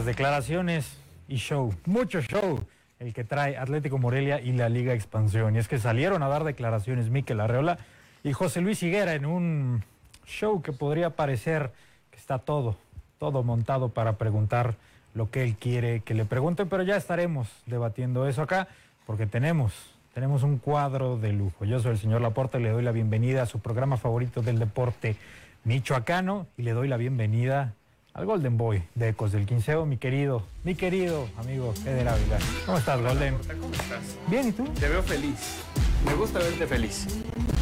Declaraciones y show, mucho show, el que trae Atlético Morelia y la Liga Expansión. Y es que salieron a dar declaraciones Miquel Arreola y José Luis Higuera en un show que podría parecer que está todo, todo montado para preguntar lo que él quiere que le pregunten, pero ya estaremos debatiendo eso acá porque tenemos, tenemos un cuadro de lujo. Yo soy el señor Laporte le doy la bienvenida a su programa favorito del deporte michoacano y le doy la bienvenida al Golden Boy de Ecos del Quinceo, mi querido, mi querido amigo Eder Ávila. ¿Cómo estás, Golden? ¿Cómo estás? Bien, ¿y tú? Te veo feliz. Me gusta verte feliz.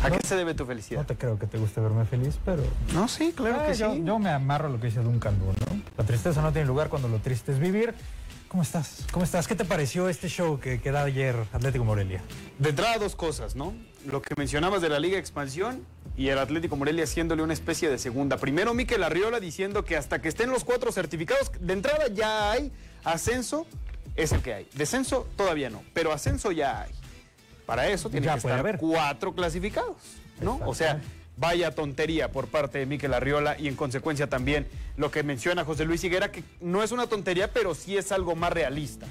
¿A No. qué se debe tu felicidad? No te creo que te guste verme feliz, pero... No, sí, claro Ah, que yo, sí. yo me amarro a lo que dice Duncan Du, ¿no? La tristeza no tiene lugar cuando lo triste es vivir. ¿Cómo estás? ¿Cómo estás? ¿Qué te pareció este show que, que da ayer Atlético Morelia? De entrada, dos cosas, ¿no? Lo que mencionabas de la Liga Expansión y el Atlético Morelia haciéndole una especie de segunda. Primero, Miquel Arriola diciendo que hasta que estén los cuatro certificados, de entrada ya hay ascenso, es el que hay. Descenso todavía no, pero ascenso ya hay. Para eso tiene Ya que estar haber. cuatro clasificados, ¿no? O sea, vaya tontería por parte de Miquel Arriola y en consecuencia también lo que menciona José Luis Higuera, que no es una tontería, pero sí es algo más realista.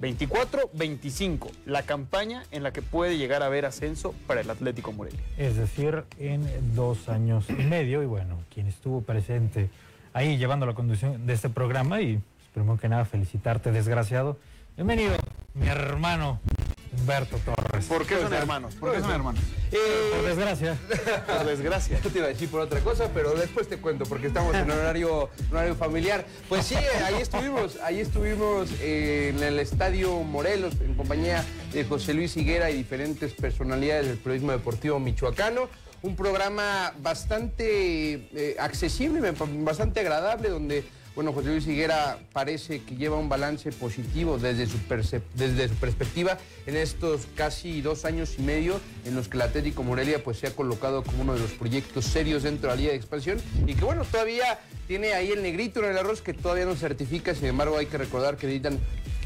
24-25, la campaña en la que puede llegar a haber ascenso para el Atlético Morelia. Es decir, en dos años y medio. Y bueno, quien estuvo presente ahí llevando la conducción de este programa y pues, primero que nada felicitarte, desgraciado. Bienvenido, mi hermano Humberto Torres. ¿Por qué son hermanos? ¿Por qué son hermanos? Por desgracia. Por desgracia. Yo te iba a decir por otra cosa, pero después te cuento, porque estamos en horario, horario familiar. Pues sí, ahí estuvimos, ahí estuvimos eh, en el Estadio Morelos, en compañía de José Luis Higuera y diferentes personalidades del periodismo deportivo michoacano. Un programa bastante eh, accesible, bastante agradable, donde bueno, José Luis Higuera parece que lleva un balance positivo desde su, perspectiva en estos casi dos años y medio en los que el Atlético Morelia pues, se ha colocado como uno de los proyectos serios dentro de la Liga de Expansión y que bueno, todavía tiene ahí el negrito en el arroz que todavía no certifica, sin embargo hay que recordar que necesitan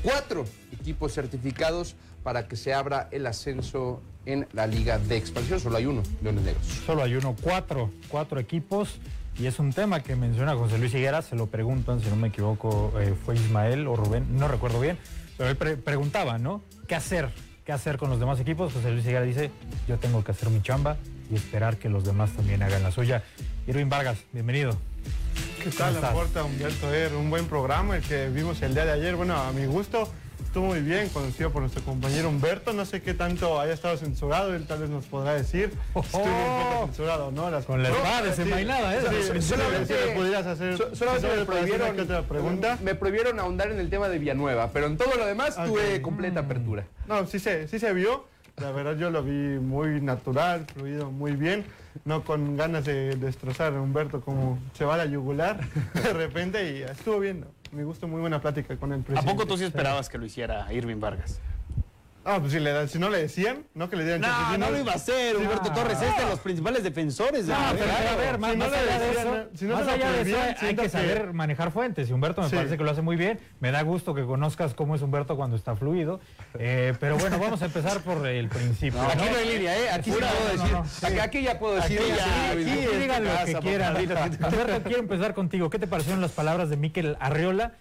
cuatro equipos certificados para que se abra el ascenso en la Liga de Expansión, solo hay uno, Leones Negros. Solo hay uno, cuatro, cuatro equipos. Y es un tema que menciona José Luis Higuera, se lo preguntan, si no me equivoco, eh, fue Ismael o Rubén, no recuerdo bien, pero él pre- preguntaba, ¿no? ¿Qué hacer? ¿Qué hacer con los demás equipos? José Luis Higuera dice, yo tengo que hacer mi chamba y esperar que los demás también hagan la suya. Irving Vargas, bienvenido. ¿Qué tal, estás? Laporta, Humberto Er? Un buen programa el que vimos el día de ayer. Bueno, a mi gusto estuvo muy bien, conocido por nuestro compañero Humberto. No sé qué tanto haya estado censurado, él tal vez nos podrá decir. Estuvo un poco censurado, ¿no? Las- Con ¿eh? Sí, sí, Solamente- sí, pudieras hacer, So- solamente me le puedes hacer prohibieron, otra pregunta. me prohibieron ahondar en el tema de Villanueva, pero en todo lo demás tuve completa apertura. No, sí se, sí se vio. La verdad yo lo vi muy natural, fluido muy bien. No con ganas de destrozar a Humberto como se va a la yugular de repente y estuvo bien. ¿no? Me gustó muy buena plática con el ¿A presidente. poco tú sí esperabas que lo hiciera Irving Vargas? Ah, pues si, le, si no le decían, no que le dieran chance, No, si no lo iba a hacer, Humberto No. Torres, es de los principales defensores de No, la pero, a ver, más, Si no más allá de eso, ¿no? Si no más se lo allá de eso prohibían, hay que que- saber manejar fuentes. Y Humberto me Sí. parece que lo hace muy bien. Me da gusto que conozcas cómo es Humberto cuando está fluido. Eh, pero bueno, vamos a empezar por el principio. Aquí ¿no? no hay línea, ¿eh? Aquí sí puedo no, decir. no. Aquí, aquí ya puedo decir. Aquí, digan lo que quieran. Humberto, quiero empezar contigo. ¿Qué te parecieron las palabras de Miquel Arriola?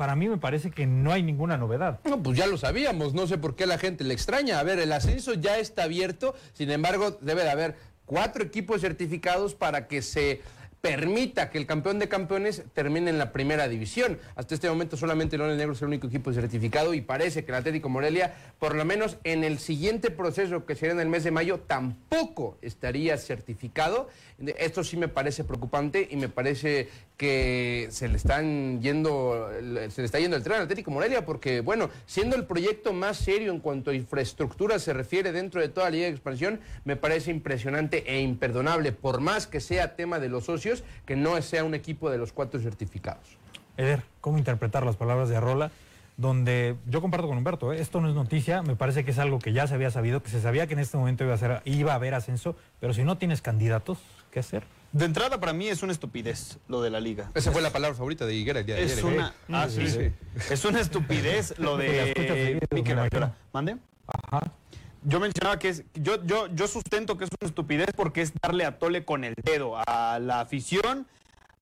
Para mí me parece que no hay ninguna novedad. No, pues ya lo sabíamos, no sé por qué la gente le extraña. A ver, el ascenso ya está abierto, sin embargo, debe de haber cuatro equipos certificados para que se permita que el campeón de campeones termine en la primera división. Hasta este momento solamente Leones Negros es el único equipo certificado y parece que el Atlético Morelia, por lo menos en el siguiente proceso que será en el mes de mayo, tampoco estaría certificado. Esto sí me parece preocupante y me parece que se le están yendo, se le está yendo el tren al Atlético Morelia, porque bueno, siendo el proyecto más serio en cuanto a infraestructura se refiere dentro de toda la Liga de Expansión, me parece impresionante e imperdonable, por más que sea tema de los socios que no sea un equipo de los cuatro certificados. Eder, ¿cómo interpretar las palabras de Arrola? Donde yo comparto con Humberto, ¿eh? esto no es noticia, me parece que es algo que ya se había sabido, que se sabía que en este momento iba a, ser, iba a haber ascenso, pero si no tienes candidatos, ¿qué hacer? De entrada, para mí es una estupidez lo de la liga. Esa fue la palabra favorita de Higuera el día de es ayer. Una, ¿eh? ah, sí, sí. Es una estupidez lo de Miquel Arriola. ¿Mande? Ajá. Yo mencionaba que es, yo, yo, yo sustento que es una estupidez porque es darle a tole con el dedo a la afición,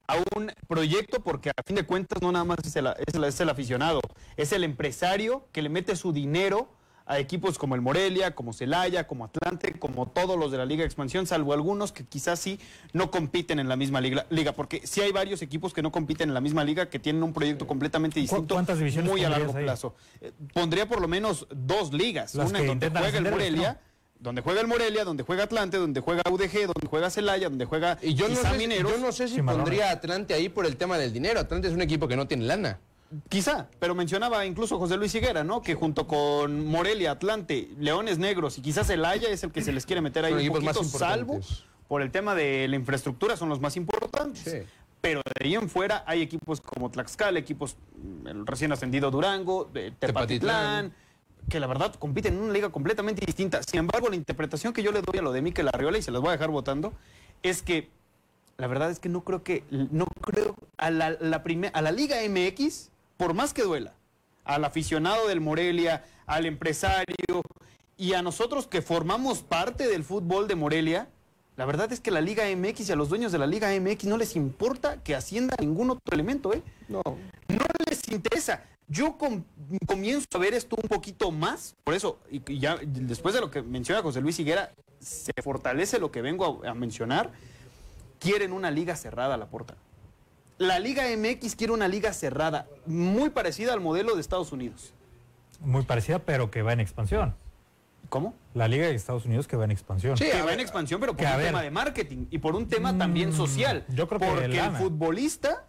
a un proyecto, porque a fin de cuentas no nada más es el, es es el aficionado, es el empresario que le mete su dinero a equipos como el Morelia, como Celaya, como Atlante, como todos los de la Liga de Expansión, salvo algunos que quizás sí no compiten en la misma liga, liga porque sí hay varios equipos que no compiten en la misma liga, que tienen un proyecto completamente distinto, ¿Cuántas divisiones muy a largo ahí? plazo. Eh, Pondría por lo menos dos ligas, Las una en donde juega el Morelia, ¿no? donde juega el Morelia, donde juega Atlante, donde juega UDG, donde juega Celaya, donde juega Y yo no, sé, Mineros. yo no sé si Cimarrones. pondría a Atlante ahí por el tema del dinero. Atlante es un equipo que no tiene lana. Quizá, pero mencionaba incluso José Luis Higuera, ¿no? Que junto con Morelia, Atlante, Leones Negros y quizás el Haya es el que se les quiere meter ahí un poquito, salvo por el tema de la infraestructura, son los más importantes. Sí. Pero de ahí en fuera hay equipos como Tlaxcala, equipos, el recién ascendido Durango, de Tepatitlán, Tepatitlán. que la verdad compiten en una liga completamente distinta. Sin embargo, la interpretación que yo le doy a lo de Mikel Arriola, y se las voy a dejar votando, es que la verdad es que no creo que, no creo a la, la prime- a la Liga MX, por más que duela, al aficionado del Morelia, al empresario y a nosotros que formamos parte del fútbol de Morelia, la verdad es que la Liga MX y a los dueños de la Liga MX no les importa que ascienda ningún otro elemento, ¿eh? No. no les interesa. Yo com- comienzo a ver esto un poquito más, por eso, y, y ya después de lo que menciona José Luis Higuera, se fortalece lo que vengo a, a mencionar. Quieren una liga cerrada a la puerta. La Liga MX quiere una liga cerrada, muy parecida al modelo de Estados Unidos. Muy parecida, pero que va en expansión. ¿Cómo? La Liga de Estados Unidos que va en expansión. Sí, que va ver, en expansión, pero por un ver. tema de marketing y por un tema también Mm, social. yo creo que porque el lana. futbolista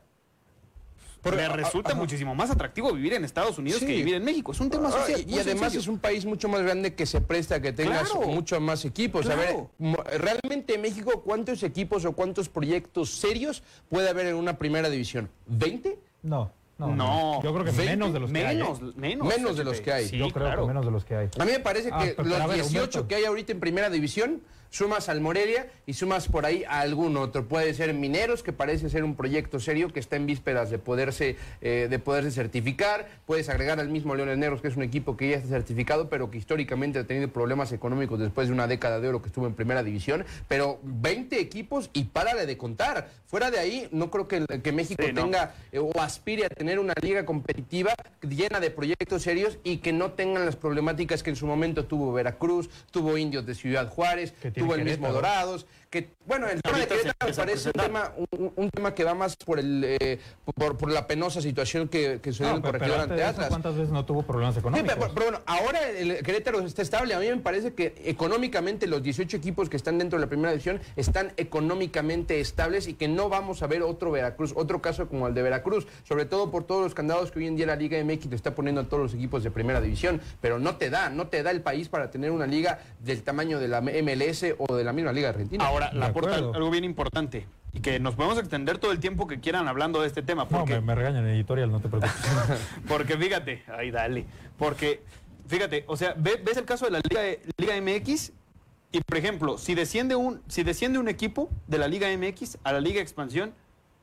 Le a- resulta muchísimo más atractivo vivir en Estados Unidos Sí. que vivir en México. Es un tema Ah, social. y, además sencillo. es un país mucho más grande que se presta a que tengas Claro. muchos más equipos. A ver, Claro. realmente en México, ¿cuántos equipos o cuántos proyectos serios puede haber en una primera división? ¿20? No, no, No. Yo creo que 20, menos de los que hay. ¿eh? menos, menos, Menos de los que hay. Sí, Yo creo claro. que menos de los que hay. A mí me parece Ah, que pero, los a ver, 18 Humberto. que hay ahorita en primera división, sumas al Morelia y sumas por ahí a algún otro. Puede ser Mineros, que parece ser un proyecto serio que está en vísperas de poderse, eh, de poderse certificar. Puedes agregar al mismo Leones Negros, que es un equipo que ya está certificado, pero que históricamente ha tenido problemas económicos después de una década de oro que estuvo en primera división. Pero 20 equipos y párale de contar. Fuera de ahí, no creo que, que México Sí, no. tenga eh, o aspire a tener una liga competitiva llena de proyectos serios y que no tengan las problemáticas que en su momento tuvo Veracruz, tuvo Indios de Ciudad Juárez, tuvo el mismo. Dorados, que bueno, el tema de Querétaro me parece un tema, un, un tema que va más por el eh, por, por la penosa situación que, que sucedió en No, el pero, corregidor ante Atlas. ¿Cuántas veces no tuvo problemas Sí, económicos? pero, pero bueno, ahora el Querétaro está estable. A mí me parece que económicamente los 18 equipos que están dentro de la primera división están económicamente estables y que no vamos a ver otro Veracruz, otro caso como el de Veracruz, sobre todo por todos los candados que hoy en día la Liga MX le está poniendo a todos los equipos de primera división. Pero no te da, no te da el país para tener una liga del tamaño de la MLS o de la misma Liga Argentina. Ahora, De la aporta algo bien importante y que nos podemos extender todo el tiempo que quieran hablando de este tema. No, Porque, me, me regañan en editorial, no te preocupes. porque fíjate, ahí dale. Porque, fíjate, o sea, ve- ves el caso de la Liga, Liga MX y, por ejemplo, si desciende, un, si desciende un equipo de la Liga MX a la Liga Expansión,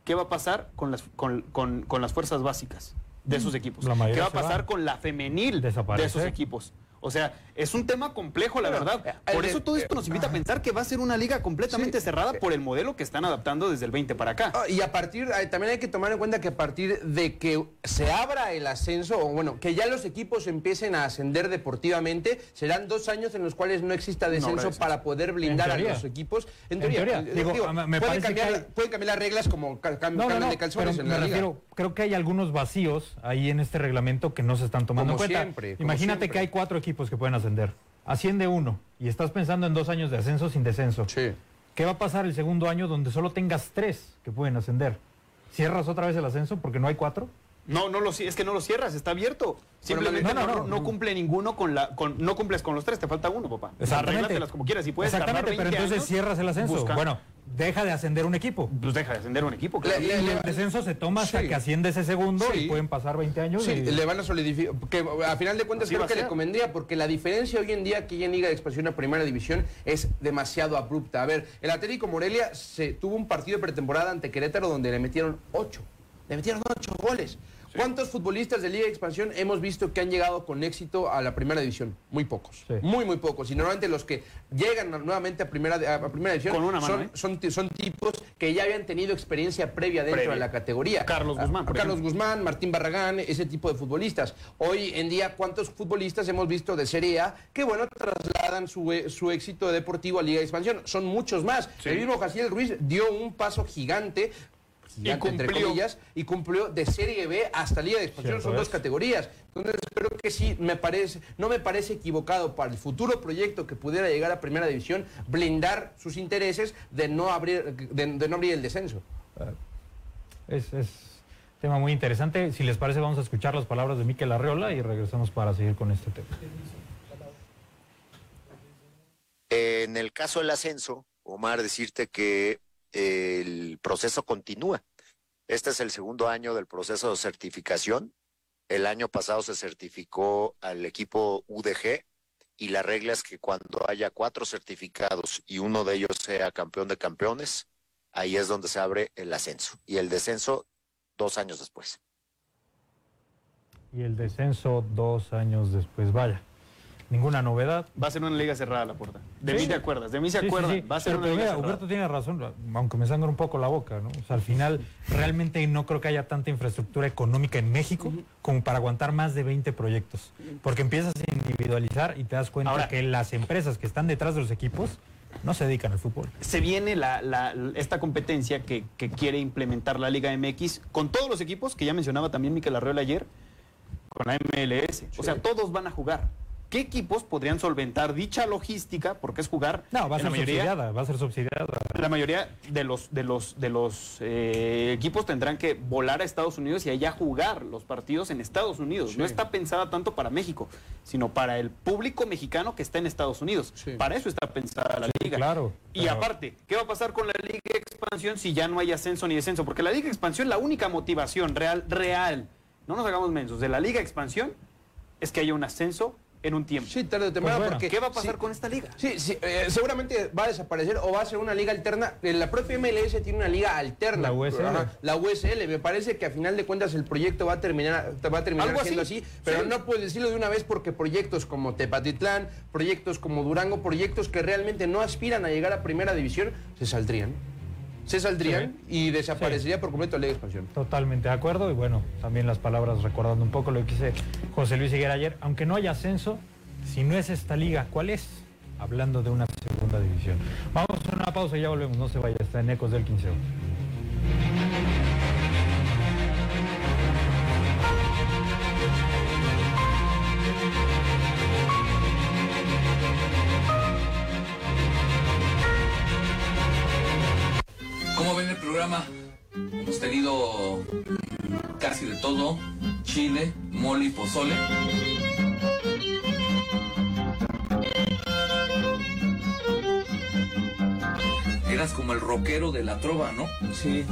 ¿qué va a pasar con las, con, con- con las fuerzas básicas de esos equipos? La mayoría ¿Qué va a pasar con la femenil de esos equipos? O sea, es un tema complejo, la verdad. eh, Por eso todo esto nos invita a pensar que va a ser una liga completamente Sí. cerrada por el modelo que están adaptando desde el 20 para acá. Ah, Y a partir, eh, también hay que tomar en cuenta que a partir de que se abra el ascenso, o bueno, que ya los equipos empiecen a ascender deportivamente, serán dos años en los cuales no exista descenso para poder blindar En a los equipos. En En teoría, eh, Digo, digo, me- me pueden, cambiar, hay- pueden cambiar las reglas como cambian no, de calzones en me la liga. refiero, creo que hay algunos vacíos ahí en este reglamento que no se están tomando Como en cuenta. siempre, Imagínate siempre. que hay cuatro equipos que pueden ascender. Asciende uno y estás pensando en dos años de ascenso sin descenso. Sí. ¿Qué va a pasar el segundo año donde solo tengas tres que pueden ascender? ¿Cierras otra vez el ascenso porque no hay cuatro? No, no lo, es que no lo cierras, está abierto. Simplemente no, no, no, no, no. cumple ninguno con la. Con, no cumples con los tres, te falta uno, papá. Arréglatelas como quieras. Si puedes Exactamente, pero 20 entonces años, cierras el ascenso. busca- Bueno, deja de ascender un equipo. Pues deja de ascender un equipo, claro. Le- Y el descenso se toma hasta Sí. que asciende ese segundo Sí. y pueden pasar 20 años. Sí, y- le van a solidificar, que a final de cuentas Así creo que le convendría, porque la diferencia hoy en día aquí en Liga de Expansión a Primera División es demasiado abrupta. A ver, el Atlético Morelia se tuvo un partido de pretemporada ante Querétaro donde le metieron ocho. Le metieron ocho goles. ¿Cuántos futbolistas de Liga de Expansión hemos visto que han llegado con éxito a la Primera División? Muy pocos. Sí. Muy, muy pocos. Y normalmente los que llegan nuevamente a Primera, a primera División Con una mano, son, ¿eh? son, ti- son tipos que ya habían tenido experiencia previa dentro Previa. de la categoría. Carlos Guzmán, A- por Carlos ejemplo. Guzmán, Martín Barragán, ese tipo de futbolistas. Hoy en día, ¿cuántos futbolistas hemos visto de Serie A que, bueno, trasladan su, e- su éxito deportivo a Liga de Expansión? Son muchos más. Sí. El mismo Jaciel Ruiz dio un paso gigante. Gigante, entre cumplió. comillas, y cumplió de Serie B hasta Liga de Expansión. Son dos categorías. Entonces, creo que sí, me parece, no me parece equivocado para el futuro proyecto que pudiera llegar a Primera División blindar sus intereses de no abrir, de, de no abrir el descenso. Es, es tema muy interesante. Si les parece, vamos a escuchar las palabras de Miquel Arreola y regresamos para seguir con este tema. En el caso del ascenso, Omar, decirte que el proceso continúa. Este es el segundo año del proceso de certificación. El año pasado se certificó al equipo UDG y la regla es que cuando haya cuatro certificados y uno de ellos sea campeón de campeones, ahí es donde se abre el ascenso y el descenso dos años después. Y el descenso dos años después. Vaya, ninguna novedad. Va a ser una liga cerrada la puerta. De Sí. mí te acuerdas, de mí se Sí, sí, acuerdan. sí. Va a ser Pero, una liga mira, cerrada. Huberto tiene razón, aunque me sangre un poco la boca, ¿no? O sea, al final realmente no creo que haya tanta infraestructura económica en México como para aguantar más de 20 proyectos. Porque empiezas a individualizar y te das cuenta Ahora- que las empresas que están detrás de los equipos no se dedican al fútbol. se viene la, la- esta competencia que, que quiere implementar la Liga MX con todos los equipos que ya mencionaba también Miquel Arreola ayer, con la MLS. O sea, todos van a jugar. ¿Qué equipos podrían solventar dicha logística? Porque es jugar. No, va a ser mayoría, subsidiada, va a ser subsidiada. La mayoría de los, de los, de los eh, equipos tendrán que volar a Estados Unidos y allá jugar los partidos en Estados Unidos. No está pensada tanto para México, sino para el público mexicano que está en Estados Unidos. Sí. Para eso está pensada la Sí, liga. claro, Y aparte, ¿qué va a pasar con la Liga de Expansión si ya no hay ascenso ni descenso? Porque la Liga de Expansión, la única motivación real, real, no nos hagamos mensos, de la Liga de Expansión es que haya un ascenso en un tiempo. Sí, tarde o temprano, bueno. porque... ¿Qué va a pasar sí, con esta liga? Sí, sí, eh, seguramente va a desaparecer o va a ser una liga alterna. Eh, La propia MLS tiene una liga alterna. La USL. la USL. Me parece que a final de cuentas el proyecto va a terminar, va a terminar Algo siendo así, así, pero sí. no puedes decirlo de una vez porque proyectos como Tepatitlán, proyectos como Durango, proyectos que realmente no aspiran a llegar a primera división, se saldrían se saldrían y desaparecería por completo la ley de expansión. Totalmente de acuerdo y bueno, también las palabras recordando un poco lo que dice José Luis Higuera ayer, aunque no haya ascenso, si no es esta liga, ¿cuál es? Hablando de una segunda división. Vamos a una pausa y ya volvemos, no se vaya, está en Ecos del 15. Programa? Hemos tenido casi de todo, chile, mole y pozole. Eras como el rockero de la trova, ¿no? Sí.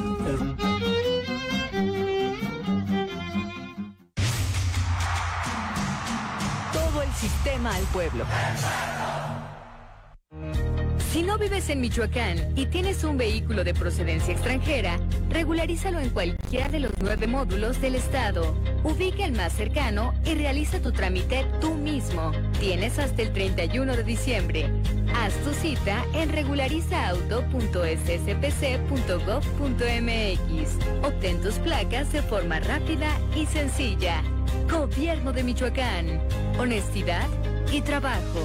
Todo el sistema al pueblo. Si no vives en Michoacán y tienes un vehículo de procedencia extranjera, regularízalo en cualquiera de los nueve módulos del Estado. Ubica el más cercano y realiza tu trámite tú mismo. Tienes hasta el 31 de diciembre. Haz tu cita en regularizauto.sspc.gov.mx. Obtén tus placas de forma rápida y sencilla. Gobierno de Michoacán. Honestidad y trabajo.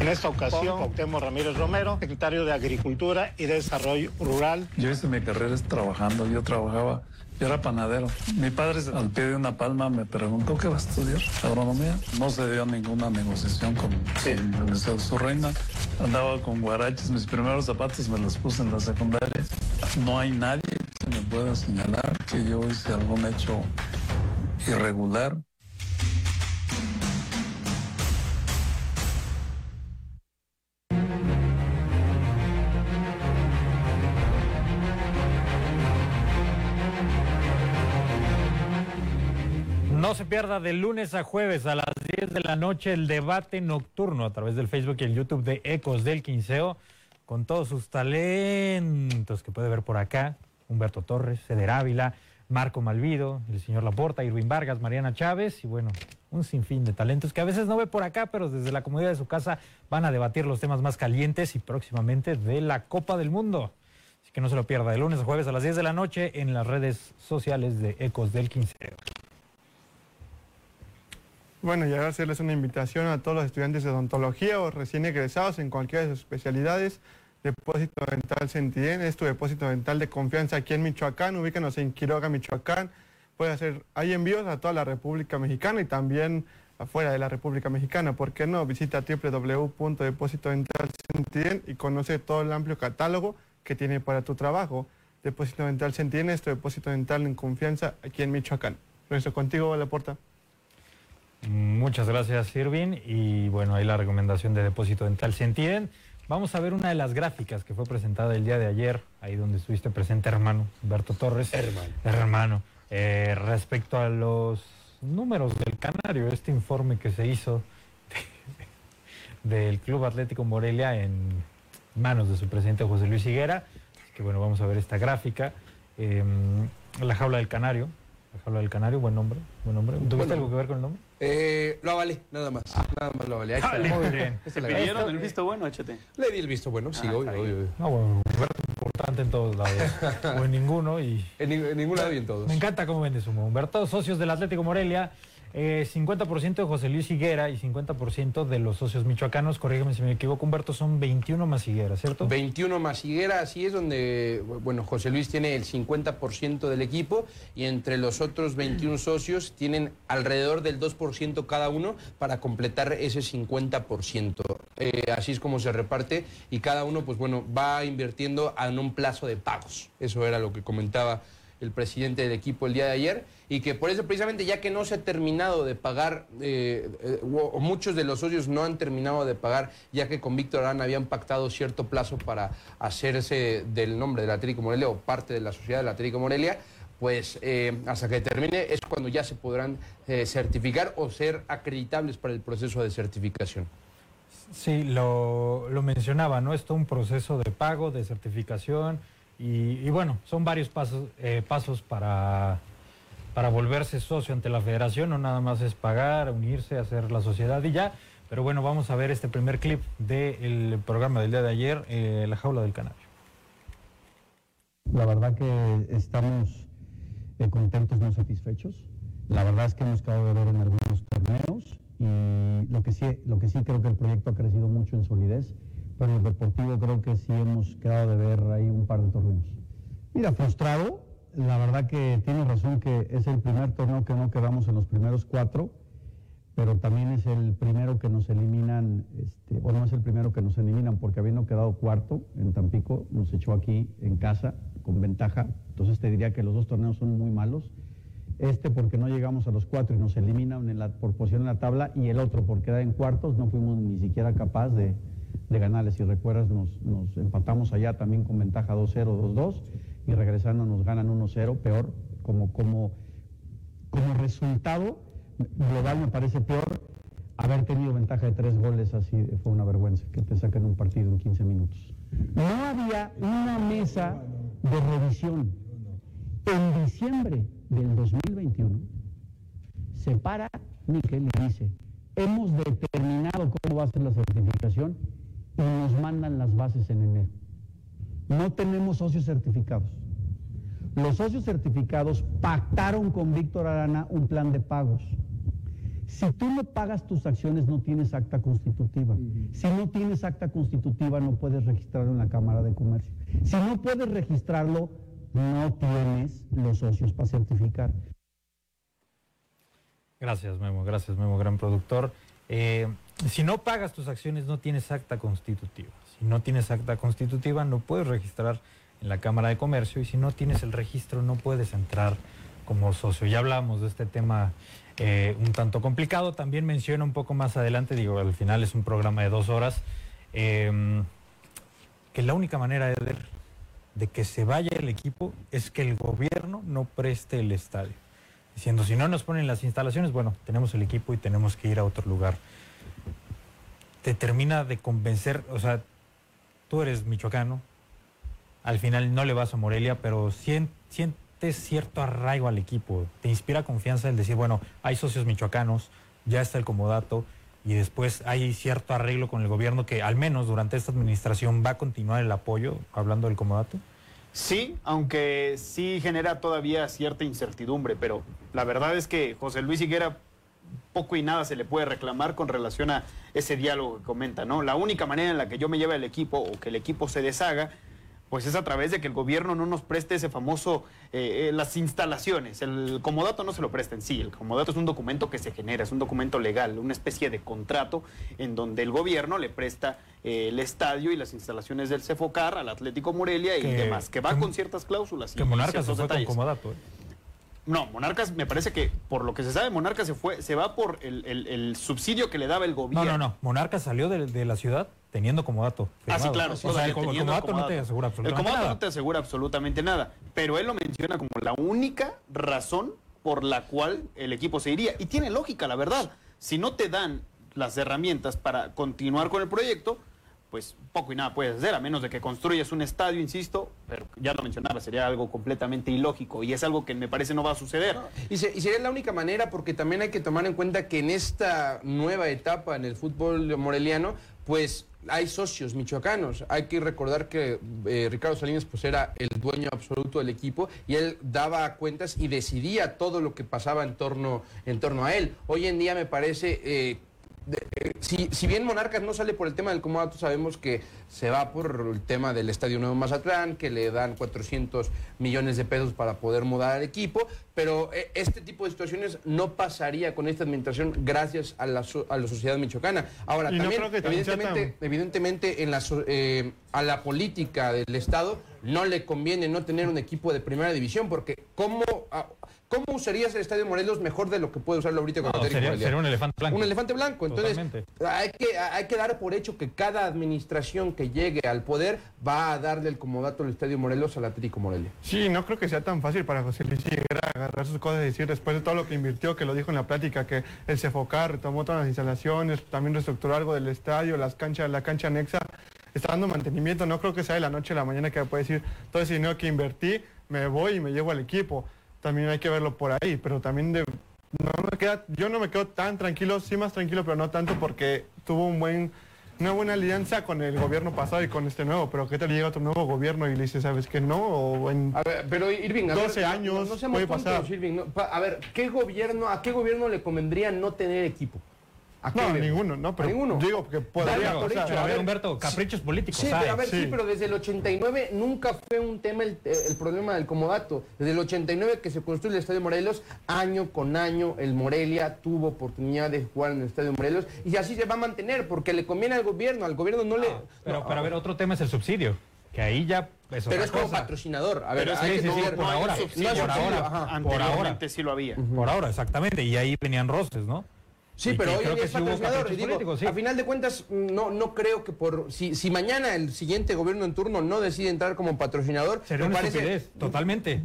En esta ocasión, Cuauhtémoc Ramírez Romero, secretario de Agricultura y Desarrollo Rural. Yo hice mi carrera trabajando, yo trabajaba, yo era panadero. Mi padre al pie de una palma me preguntó qué va a estudiar, agronomía. No se dio ninguna negociación con, con su reina. Andaba con guaraches, mis primeros zapatos me los puse en la secundaria. No hay nadie que me pueda señalar que yo hice algún hecho irregular. No se pierda de lunes a jueves a las 10 de la noche el debate nocturno a través del Facebook y el YouTube de Ecos del Quinceo con todos sus talentos que puede ver por acá. Humberto Torres, Ceder Ávila, Marco Malvido, el señor Laporta, Irving Vargas, Mariana Chávez y bueno, un sinfín de talentos que a veces no ve por acá, pero desde la comodidad de su casa van a debatir los temas más calientes y próximamente de la Copa del Mundo. Así que no se lo pierda de lunes a jueves a las 10 de la noche en las redes sociales de Ecos del Quinceo. Bueno, y ahora hacerles una invitación a todos los estudiantes de odontología o recién egresados en cualquiera de sus especialidades. Depósito Dental Sentiden es tu depósito dental de confianza aquí en Michoacán. Ubícanos en Quiroga, Michoacán. Puede hacer, hay envíos a toda la República Mexicana y también afuera de la República Mexicana. ¿Por qué no? Visita www.depositodentalsentiden y conoce todo el amplio catálogo que tiene para tu trabajo. Depósito Dental Sentiden es tu depósito dental en confianza aquí en Michoacán. Regreso contigo, Laporta. Muchas gracias, Irving. Y bueno, ahí la recomendación de depósito dental. ¿Se entienden? Vamos a ver una de las gráficas que fue presentada el día de ayer, ahí donde estuviste presente, hermano, Humberto Torres. Hermano. Hermano. Eh, respecto a los números del Canario, este informe que se hizo del Club Atlético Morelia en manos de su presidente José Luis Higuera. Así que bueno, vamos a ver esta gráfica. Eh, la jaula del Canario. Jaula del Canario, buen nombre. Buen nombre. ¿Tuviste Bueno. algo que ver con el nombre? Eh, lo avalé, nada más. Nada más lo avalé. Ahí está. Muy bien. ¿Te pidieron el visto bueno, échate? Le di el visto bueno, sí, Ah, obvio, obvio. No, bueno, Humberto importante en todos lados. o en ninguno. Y En, ni- en ningún lado y en todos. me encanta cómo vende su Humberto. Socios del Atlético Morelia, eh, 50% de José Luis Higuera y 50% de los socios michoacanos. Corrígeme si me equivoco, Humberto, son 21 más Higuera, ¿cierto? 21 más Higuera, así es donde, bueno, José Luis tiene el 50% del equipo y entre los otros 21 socios tienen alrededor del 2% cada uno para completar ese 50%. Eh, así es como se reparte y cada uno, pues bueno, va invirtiendo en un plazo de pagos. Eso era lo que comentaba el presidente del equipo el día de ayer y que por eso precisamente ya que no se ha terminado de pagar, eh, eh, o, muchos de los socios no han terminado de pagar, ya que con Víctor Arán habían pactado cierto plazo para hacerse del nombre del Atlético Morelia o parte de la sociedad del Atlético Morelia, pues eh, hasta que termine es cuando ya se podrán certificar o ser acreditables para el proceso de certificación. Sí, lo, lo mencionaba, ¿no? Esto un proceso de pago, de certificación y, bueno, son varios pasos, eh, pasos para, para volverse socio ante la federación, no nada más es pagar, unirse, hacer la sociedad y ya. Pero bueno, vamos a ver este primer clip del programa del día de ayer, eh, La Jaula del Canario. La verdad que estamos eh, contentos, no satisfechos. La verdad es que hemos quedado de ver en algunos torneos y lo que, sí, lo que sí creo que el proyecto ha crecido mucho en solidez, pero en el deportivo creo que sí hemos quedado de ver ahí un par de torneos. Mira, frustrado, la verdad que tienes razón que es el primer torneo que no quedamos en los primeros cuatro, pero también es el primero que nos eliminan, este, o no es el primero que nos eliminan, porque habiendo quedado cuarto en Tampico, nos echó aquí en casa con ventaja. Entonces te diría que los dos torneos son muy malos. Este porque no llegamos a los cuatro y nos eliminan en la, por posición en la tabla, y el otro por quedar en cuartos, no fuimos ni siquiera capaz de, de ganarles. Si recuerdas, nos, nos empatamos allá también con ventaja 2-0, 2-2, y regresando nos ganan 1-0, peor, como, como, como resultado global me parece peor haber tenido ventaja de tres goles así fue una vergüenza que te saquen un partido en 15 minutos. No había una mesa de revisión. En diciembre del 2021 se para Miquel y dice, hemos determinado cómo va a ser la certificación y nos mandan las bases en enero. No tenemos socios certificados. Los socios certificados pactaron con Víctor Arana un plan de pagos. Si tú no pagas tus acciones, no tienes acta constitutiva. Si no tienes acta constitutiva, no puedes registrarlo en la Cámara de Comercio. Si no puedes registrarlo, no tienes los socios para certificar. Gracias, Memo. Gracias, Memo, gran productor. Eh, si no pagas tus acciones, no tienes acta constitutiva. Si no tienes acta constitutiva, no puedes registrar en la Cámara de Comercio y si no tienes el registro, no puedes entrar como socio. Ya hablamos de este tema eh, un tanto complicado. También menciona un poco más adelante, digo, al final es un programa de dos horas, em, que la única manera de, de que se vaya el equipo es que el gobierno no preste el estadio. Diciendo, si no nos ponen las instalaciones, bueno, tenemos el equipo y tenemos que ir a otro lugar. Te termina de convencer, o sea, tú eres michoacano, al final no le vas a Morelia, pero siente cierto arraigo al equipo, te inspira confianza el decir, bueno, hay socios michoacanos, ya está el comodato y después hay cierto arreglo con el gobierno que al menos durante esta administración va a continuar el apoyo, hablando del comodato? Sí, aunque sí genera todavía cierta incertidumbre, pero la verdad es que José Luis Higuera poco y nada se le puede reclamar con relación a ese diálogo que comenta, ¿no? La única manera en la que yo me lleve el equipo o que el equipo se deshaga pues es a través de que el gobierno no nos preste ese famoso, eh, eh, las instalaciones. El comodato no se lo presta en sí, el comodato es un documento que se genera, es un documento legal, una especie de contrato en donde el gobierno le presta eh, el estadio y las instalaciones del Cefocar al Atlético Morelia y demás, que va con ciertas cláusulas. Que Monarcas se fue con comodato. No, Monarcas, me parece que por lo que se sabe, Monarcas se fue, se va por el, subsidio que le daba el gobierno. No, no, no. Monarcas salió de, la ciudad teniendo como dato. Ah, sí, claro. O sea, el, comodato no te asegura absolutamente nada. El comodato no te asegura absolutamente nada. Pero él lo menciona como la única razón por la cual el equipo se iría. Y tiene lógica, la verdad. Si no te dan las herramientas para continuar con el proyecto, pues poco y nada puedes hacer, a menos de que construyas un estadio, insisto, pero ya lo mencionaba, sería algo completamente ilógico y es algo que me parece no va a suceder. y, sería la única manera porque también hay que tomar en cuenta que en esta nueva etapa en el fútbol moreliano, pues hay socios michoacanos. Hay que recordar que eh, Ricardo Salinas pues era el dueño absoluto del equipo y él daba cuentas y decidía todo lo que pasaba en torno, en torno a él. Hoy en día me parece... Eh, si, bien Monarcas no sale por el tema del comodato, sabemos que se va por el tema del Estadio Nuevo Mazatlán, que le dan 400 millones de pesos para poder mudar al equipo, pero eh, este tipo de situaciones no pasaría con esta administración gracias a la, sociedad michoacana. Ahora, también, evidentemente, evidentemente en la, eh, a la política del Estado no le conviene no tener un equipo de primera división, porque ¿cómo... ¿Cómo usarías el Estadio Morelos mejor de lo que puede usarlo ahorita con no, sería, sería, un elefante blanco. Un elefante blanco. Entonces, hay que, hay que dar por hecho que cada administración que llegue al poder va a darle el comodato al Estadio Morelos al Atlético Morelia. Sí, no creo que sea tan fácil para José Luis Higuera agarrar sus cosas y decir después de todo lo que invirtió, que lo dijo en la plática, que el Cefocar retomó todas las instalaciones, también reestructuró algo del estadio, las canchas, la cancha anexa, está dando mantenimiento. No creo que sea de la noche a la mañana que puede decir todo ese dinero que invertí, me voy y me llevo al equipo también hay que verlo por ahí, pero también de, no me queda, yo no me quedo tan tranquilo, sí más tranquilo, pero no tanto porque tuvo un buen, una buena alianza con el gobierno pasado y con este nuevo, pero ¿qué tal llega otro nuevo gobierno y le dice, sabes que no? O en a ver, pero Irving, 12 años puede pasar. a ver, ¿qué gobierno, ¿a qué gobierno le convendría no tener equipo? ¿A qué No, vemos? ninguno, no, pero ¿A ninguno? digo que podría por hecho, Pero a ver, Humberto, caprichos políticos. Sí, pero a ver, sí. Sí. pero desde el 89 nunca fue un tema el, el problema del comodato. Desde el 89 que se construye el Estadio Morelos, año con año el Morelia tuvo oportunidad de jugar en el Estadio Morelos y así se va a mantener porque le conviene al gobierno, al gobierno no, le... Pero, no, pero a ver, otro tema es el subsidio, que ahí ya es pero es como cosa. patrocinador. A ver, Pero hay sí, que sí, sí, entender, por ahora, por ahora. Anteriormente sí lo había. Por ahora, exactamente, y ahí venían roces, ¿no? Sí, Y pero hoy en día. Y digo, sí. a final de cuentas, no, no creo que por. Si, si mañana el siguiente gobierno en turno no decide entrar como patrocinador, Sería me una parece. estupidez, totalmente.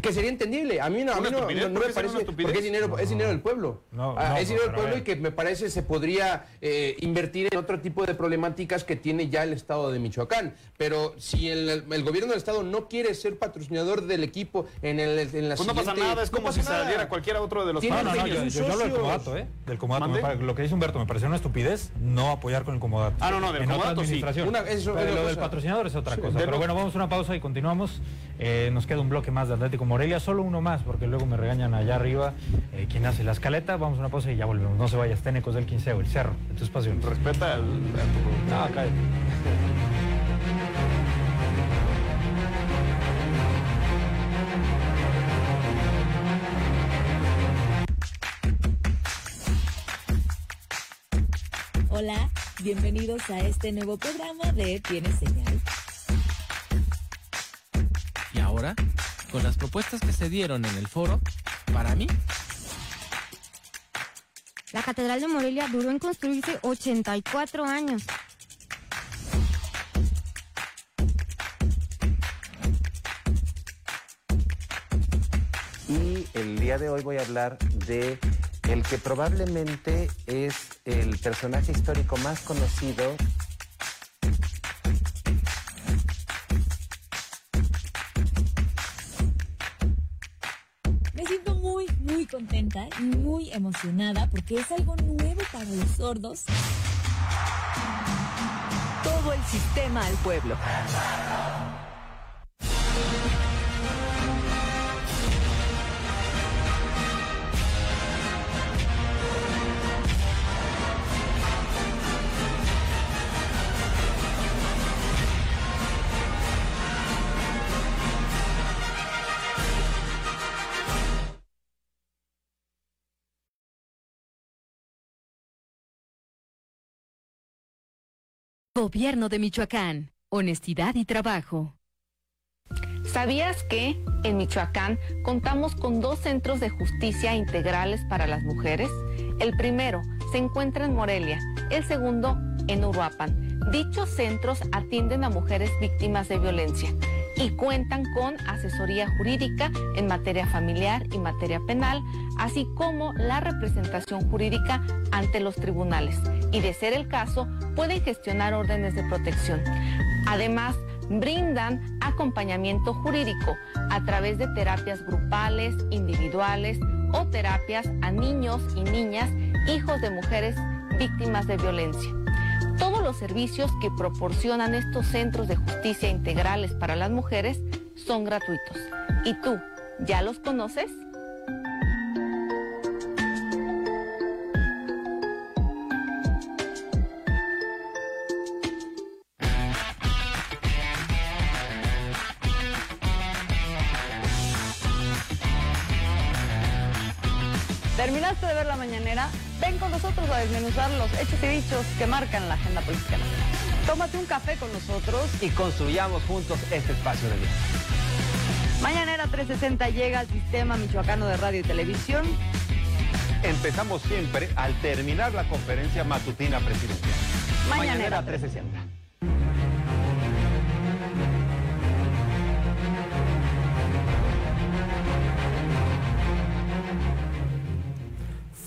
Que sería entendible. A mí no, a mí ¿Una no, no- no ¿Por me parece. Porque es dinero, es dinero del pueblo. No, Ah, no, es dinero no, del pueblo y que me parece se podría eh, invertir en otro tipo de problemáticas que tiene ya el Estado de Michoacán. Pero si el, el gobierno del Estado no quiere ser patrocinador del equipo en, el, en la Pues no pasa nada, es como si nada. saliera cualquiera otro de los No, no, no, yo, yo, yo hablo del comodato, ¿eh? Del comodato. ¿Mande? Me pare- lo que dice Humberto, me pareció una estupidez no apoyar con el comodato. Ah, no, no, del en comodato sí. administración. Una- eso Pero lo del patrocinador es otra cosa. Pero lo- bueno, vamos a una pausa y continuamos. Eh, nos queda un bloque más de Atlético Morelia, solo uno más, porque luego me regañan allá arriba eh, quien hace la escaleta. Vamos a una pausa y ya volvemos. No se vayas, técnicos del quinceo, el cerro, de tu espacio. Respeta tu- No, cállate. Hola, bienvenidos a este nuevo programa de Tiene Señal. Y ahora, con las propuestas que se dieron en el foro, para mí, La Catedral de Morelia duró en construirse 84 años. Y el día de hoy voy a hablar de el que probablemente es el personaje histórico más conocido Me siento muy, muy contenta y muy emocionada porque es algo nuevo para los sordos. Todo el sistema al pueblo. Gobierno de Michoacán. Honestidad y trabajo. ¿Sabías que en Michoacán contamos con dos centros de justicia integrales para las mujeres? El primero se encuentra en Morelia, el segundo en Uruapan. Dichos centros atienden a mujeres víctimas de violencia y cuentan con asesoría jurídica en materia familiar y materia penal, así como la representación jurídica ante los tribunales. Y de ser el caso, pueden gestionar órdenes de protección. Además, brindan acompañamiento jurídico a través de terapias grupales, individuales o terapias a niños y niñas, hijos de mujeres víctimas de violencia. Todos los servicios que proporcionan estos centros de justicia integrales para las mujeres son gratuitos. ¿Y tú, ya los conoces? ¿Terminaste de ver la mañanera? Ven con nosotros a desmenuzar los hechos y dichos que marcan la agenda política nacional. Tómate un café con nosotros. y construyamos juntos este espacio de vida. Mañanera 360 llega al sistema michoacano de radio y televisión. Empezamos siempre al terminar la conferencia matutina presidencial. Mañanera 360.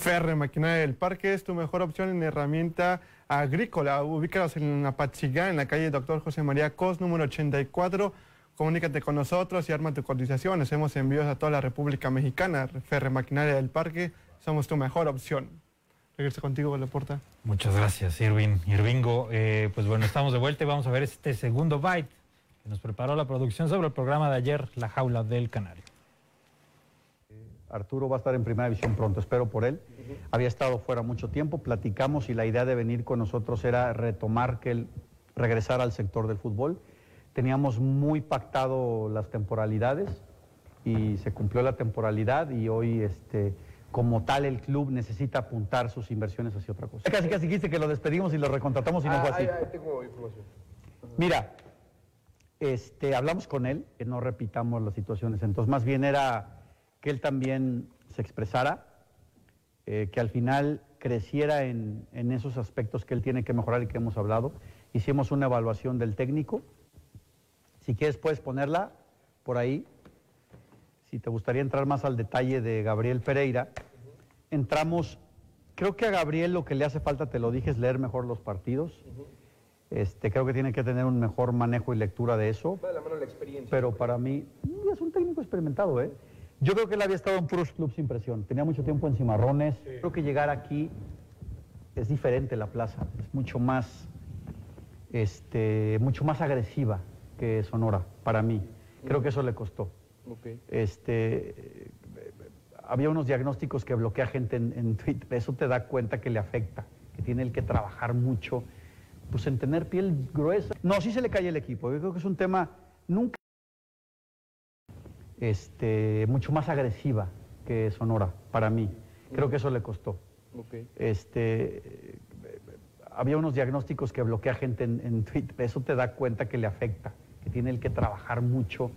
Ferre Maquinaria del Parque es tu mejor opción en herramienta agrícola. Ubícalos en Apachigá, en la calle Doctor José María Cos, número 84. Comunícate con nosotros y arma tu cotización. Hacemos envíos a toda la República Mexicana. Ferre Maquinaria del Parque, somos tu mejor opción. Regreso contigo, Laporta. Muchas gracias, Irving. Irvingo, eh, pues bueno, estamos de vuelta y vamos a ver este segundo bite que nos preparó la producción sobre el programa de ayer, La Jaula del Canario. Arturo va a estar en primera división pronto, espero por él. Había estado fuera mucho tiempo, platicamos y la idea de venir con nosotros era retomar que él regresara al sector del fútbol. Teníamos muy pactado las temporalidades y se cumplió la temporalidad y hoy este como tal el club necesita apuntar sus inversiones hacia otra cosa. Casi casi dijiste que lo despedimos y lo recontratamos y no fue así. Ah, ahí tengo información. Mira, este, hablamos con él, que no repitamos las situaciones, entonces más bien era que él también se expresara, eh, que al final creciera en, en esos aspectos que él tiene que mejorar y que hemos hablado. Hicimos una evaluación del técnico. Si quieres puedes ponerla por ahí. Si te gustaría entrar más al detalle de Gabriel Pereira, entramos, creo que a Gabriel lo que le hace falta, te lo dije, es leer mejor los partidos. Este, creo que tiene que tener un mejor manejo y lectura de eso. Va de la mano la experiencia. Pero para mí, es un técnico experimentado, ¿eh? Yo creo que él había estado en puros clubs sin presión. Tenía mucho tiempo en Cimarrones. Creo que llegar aquí es diferente la plaza. Es mucho más, este, mucho más agresiva que Sonora, para mí. Creo que eso le costó. Este, había unos diagnósticos que bloquea gente en, en Twitter. Eso te da cuenta que le afecta, que tiene el que trabajar mucho, pues en tener piel gruesa. No, sí se le cae el equipo. Yo creo que es un tema nunca este, mucho más agresiva que Sonora, para mí. Creo que eso le costó. Este, eh, había unos diagnósticos que bloquea gente en, en Twitter. Eso te da cuenta que le afecta, que tiene el que trabajar mucho,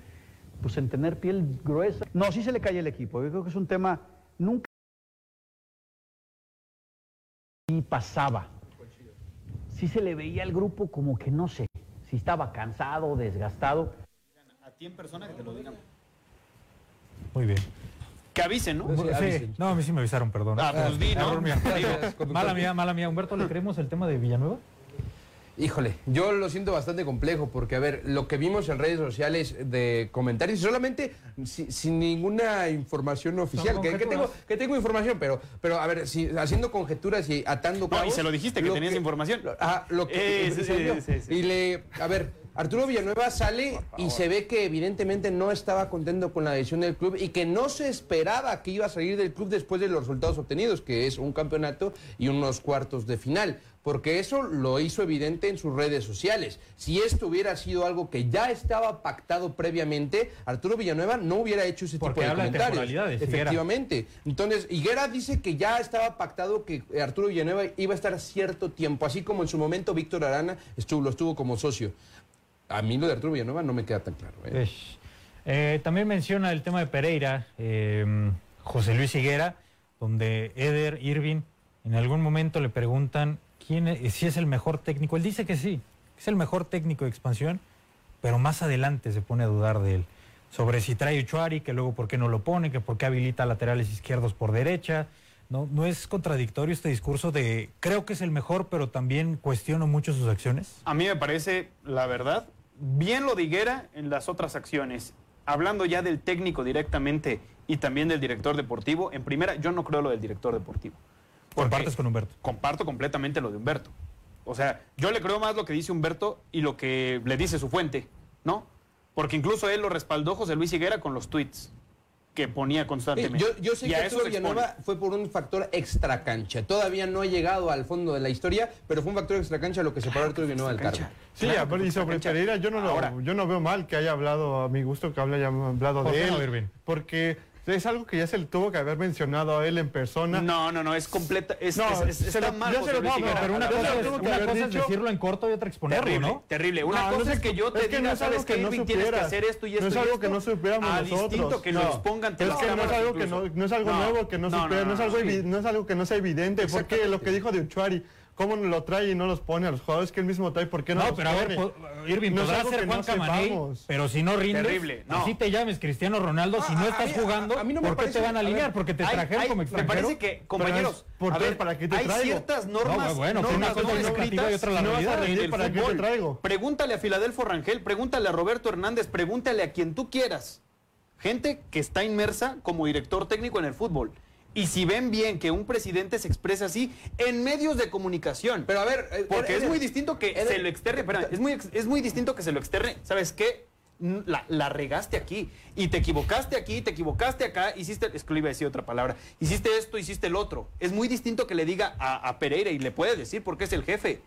pues en tener piel gruesa. No, sí se le cae el equipo. Yo creo que es un tema nunca y pasaba. Sí se le veía al grupo como que no sé, si estaba cansado, desgastado. A ti en persona que te lo digan. Muy bien. Que avisen, ¿no? Sí, no, a mí sí me avisaron, perdón. Ah, pues di, ¿no? Conductor. mala mía, mala mía. Humberto, ¿le creemos el tema de Villanueva? Híjole, yo lo siento bastante complejo porque, a ver, lo que vimos en redes sociales de comentarios, solamente si- sin ninguna información oficial, que, que tengo, que tengo información, pero, pero a ver, si, haciendo conjeturas y atando No, y cabos, se lo dijiste que lo tenías información. Ah, lo que Eh, sí, sí. Y le, a ver, Arturo Villanueva sale y se ve que evidentemente no estaba contento con la decisión del club y que no se esperaba que iba a salir del club después de los resultados obtenidos, que es un campeonato y unos cuartos de final. Porque eso lo hizo evidente en sus redes sociales. Si esto hubiera sido algo que ya estaba pactado previamente, Arturo Villanueva no hubiera hecho ese Porque tipo de habla de comentarios. Higuera. Efectivamente. Entonces, Higuera dice que ya estaba pactado que Arturo Villanueva iba a estar cierto tiempo, así como en su momento Víctor Arana estuvo, lo estuvo como socio. A mí lo de Arturo Villanueva no me queda tan claro. ¿eh? Eh, también menciona el tema de Pereira, eh, José Luis Higuera, donde Eder Irving en algún momento le preguntan quién es- si es el mejor técnico. Él dice que sí, es el mejor técnico de expansión, pero más adelante se pone a dudar de él. Sobre si trae Uchuari, que luego por qué no lo pone, que por qué habilita laterales izquierdos por derecha. No, no es contradictorio este discurso de creo que es el mejor, pero también cuestiono mucho sus acciones. A mí me parece, la verdad, bien lo de Higuera en las otras acciones. Hablando ya del técnico directamente y también del director deportivo, en primera, yo no creo lo del director deportivo. Compartes con Humberto. Comparto completamente lo de Humberto. O sea, yo le creo más lo que dice Humberto y lo que le dice su fuente, ¿no? Porque incluso él lo respaldó José Luis Higuera con los tweets que ponía Sí, constantemente. yo, yo sé Y que expone. Villanueva fue por un factor extra cancha. Todavía no ha llegado al fondo de la historia, pero fue un factor extra cancha lo que separó a Arturo Villanueva del cargo. Sí, aparte, y sobre Pereira yo no, lo, yo no veo mal que haya hablado, a mi gusto, que haya hablado ¿Por de no, él. Irving? Porque es algo que ya se le tuvo que haber mencionado a él en persona. No, no, no, es completa. Es, No, es- es- está lo- mal. ya José se lo- no, pero una cosa es- que una cosa es decirlo en corto y otra exponerlo, terrible, ¿no? Terrible. Una No, no cosa es es- que yo te es que diga, no es algo sabes que que no Irving tienes que hacer esto y No esto es y algo esto, que no supiéramos nosotros. distinto que lo No. expongan Es que no es algo que no, no es algo No, nuevo, que no, no, supiera, no, no, es algo no es algo que no sea evidente. Porque lo que dijo de Uchuari, ¿cómo lo trae y no los pone a los jugadores que él mismo trae? ¿Por qué no, No, los pero a ver, Irving, No podrá ser Juan no pero si no rindes, Terrible, no. así te llames Cristiano Ronaldo, si no estás mí- jugando, a mí no me ¿por qué parece- te van a a ver, alinear? Porque te Hay- trajeron hay- como me extranjero. parece que, compañeros, ¿por a qué? ver, ¿Para qué te hay traigo? ciertas normas, No, bueno, pero una normas cosa escritas y otra la no vas a realidad. rendir, ¿para qué te fútbol. traigo? Pregúntale a Filadelfo Rangel, pregúntale a Roberto Hernández, pregúntale a quien tú quieras. Gente que está inmersa como director técnico en el fútbol. Y si ven bien que un presidente se expresa así en medios de comunicación. Pero a ver, eh, porque es muy distinto que se lo externe, espera, es muy, ex- es muy distinto que se lo externe, ¿sabes qué? la, la regaste aquí y te equivocaste aquí, te equivocaste acá, hiciste, es que le iba a decir otra palabra, hiciste esto, hiciste el otro. Es muy distinto que le diga a, a Pereira y le puede decir porque es el jefe.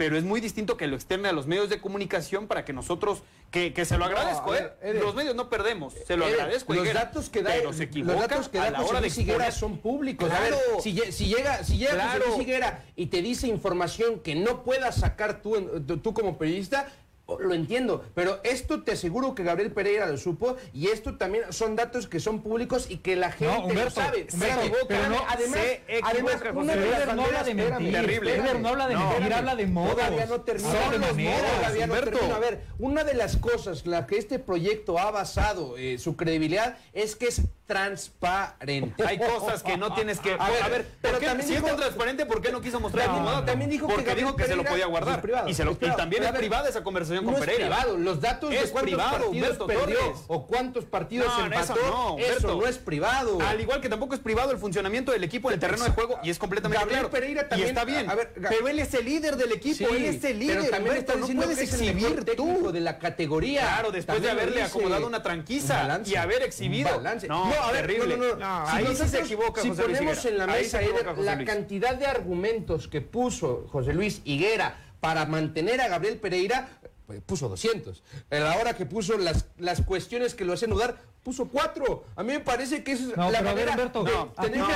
Pero es muy distinto que lo externe a los medios de comunicación para que nosotros, que, que se lo No, agradezco, a ¿eh? ver, Eder. los medios no perdemos, se lo Eder, agradezco. Los Higuera, datos que da, pero se los datos que da a la José hora de Higuera son públicos. A Claro. ver, si, si llega, si llega Claro. José Luis Higuera y te dice información que no puedas sacar tú, tú, como periodista, lo entiendo, pero esto te aseguro que Gabriel Pereira lo supo y esto también son datos que son públicos y que la gente Humberto, lo sabe. Humberto, se equivoca. pero no, además, se equivoca, además una de Luis. las Eder no habla de mentir, terrible. Eder no habla de mentir, espérame. habla de modos. Todavía no termino. Habla de maneras, Todavía no Humberto. termino. A ver, una de las cosas en las que este proyecto ha basado eh, su credibilidad es que es transparente. Hay cosas que no tienes que. A ver, a ver, pero ¿por qué- también si es tan transparente, ¿por qué no quiso mostrar También- dato? también dijo que Porque Gabriel dijo que se lo podía es guardar. privado, y, se lo- es privado. y también es privada esa conversación no con es Pereira. privado. Los datos Es de cuántos privado, partidos Humberto perdió Torres. o cuántos partidos No, empató, eso no, Humberto. eso no es privado. Al igual que tampoco es privado el funcionamiento del equipo en el terreno de juego y es completamente Gabriel claro. Pereira también- y está bien. a ver, Ga- pero él es el líder del equipo, Sí, él es el líder. pero también Humberto, está no puedes que es exhibir tú. de la categoría. Claro, después de haberle acomodado una tranquiza y haber exhibido. No, a ver, terrible. no, no, Si ahí sí se equivoca Si José Luis ponemos Higuera. en la Ahí mesa equivoca la Luis. cantidad de argumentos que puso José Luis Higuera para mantener a Gabriel Pereira, pues, puso 200. A la hora que puso las, las cuestiones que lo hacen dudar, puso 4. A mí me parece que esa es No, la pero a ver, manera ¿a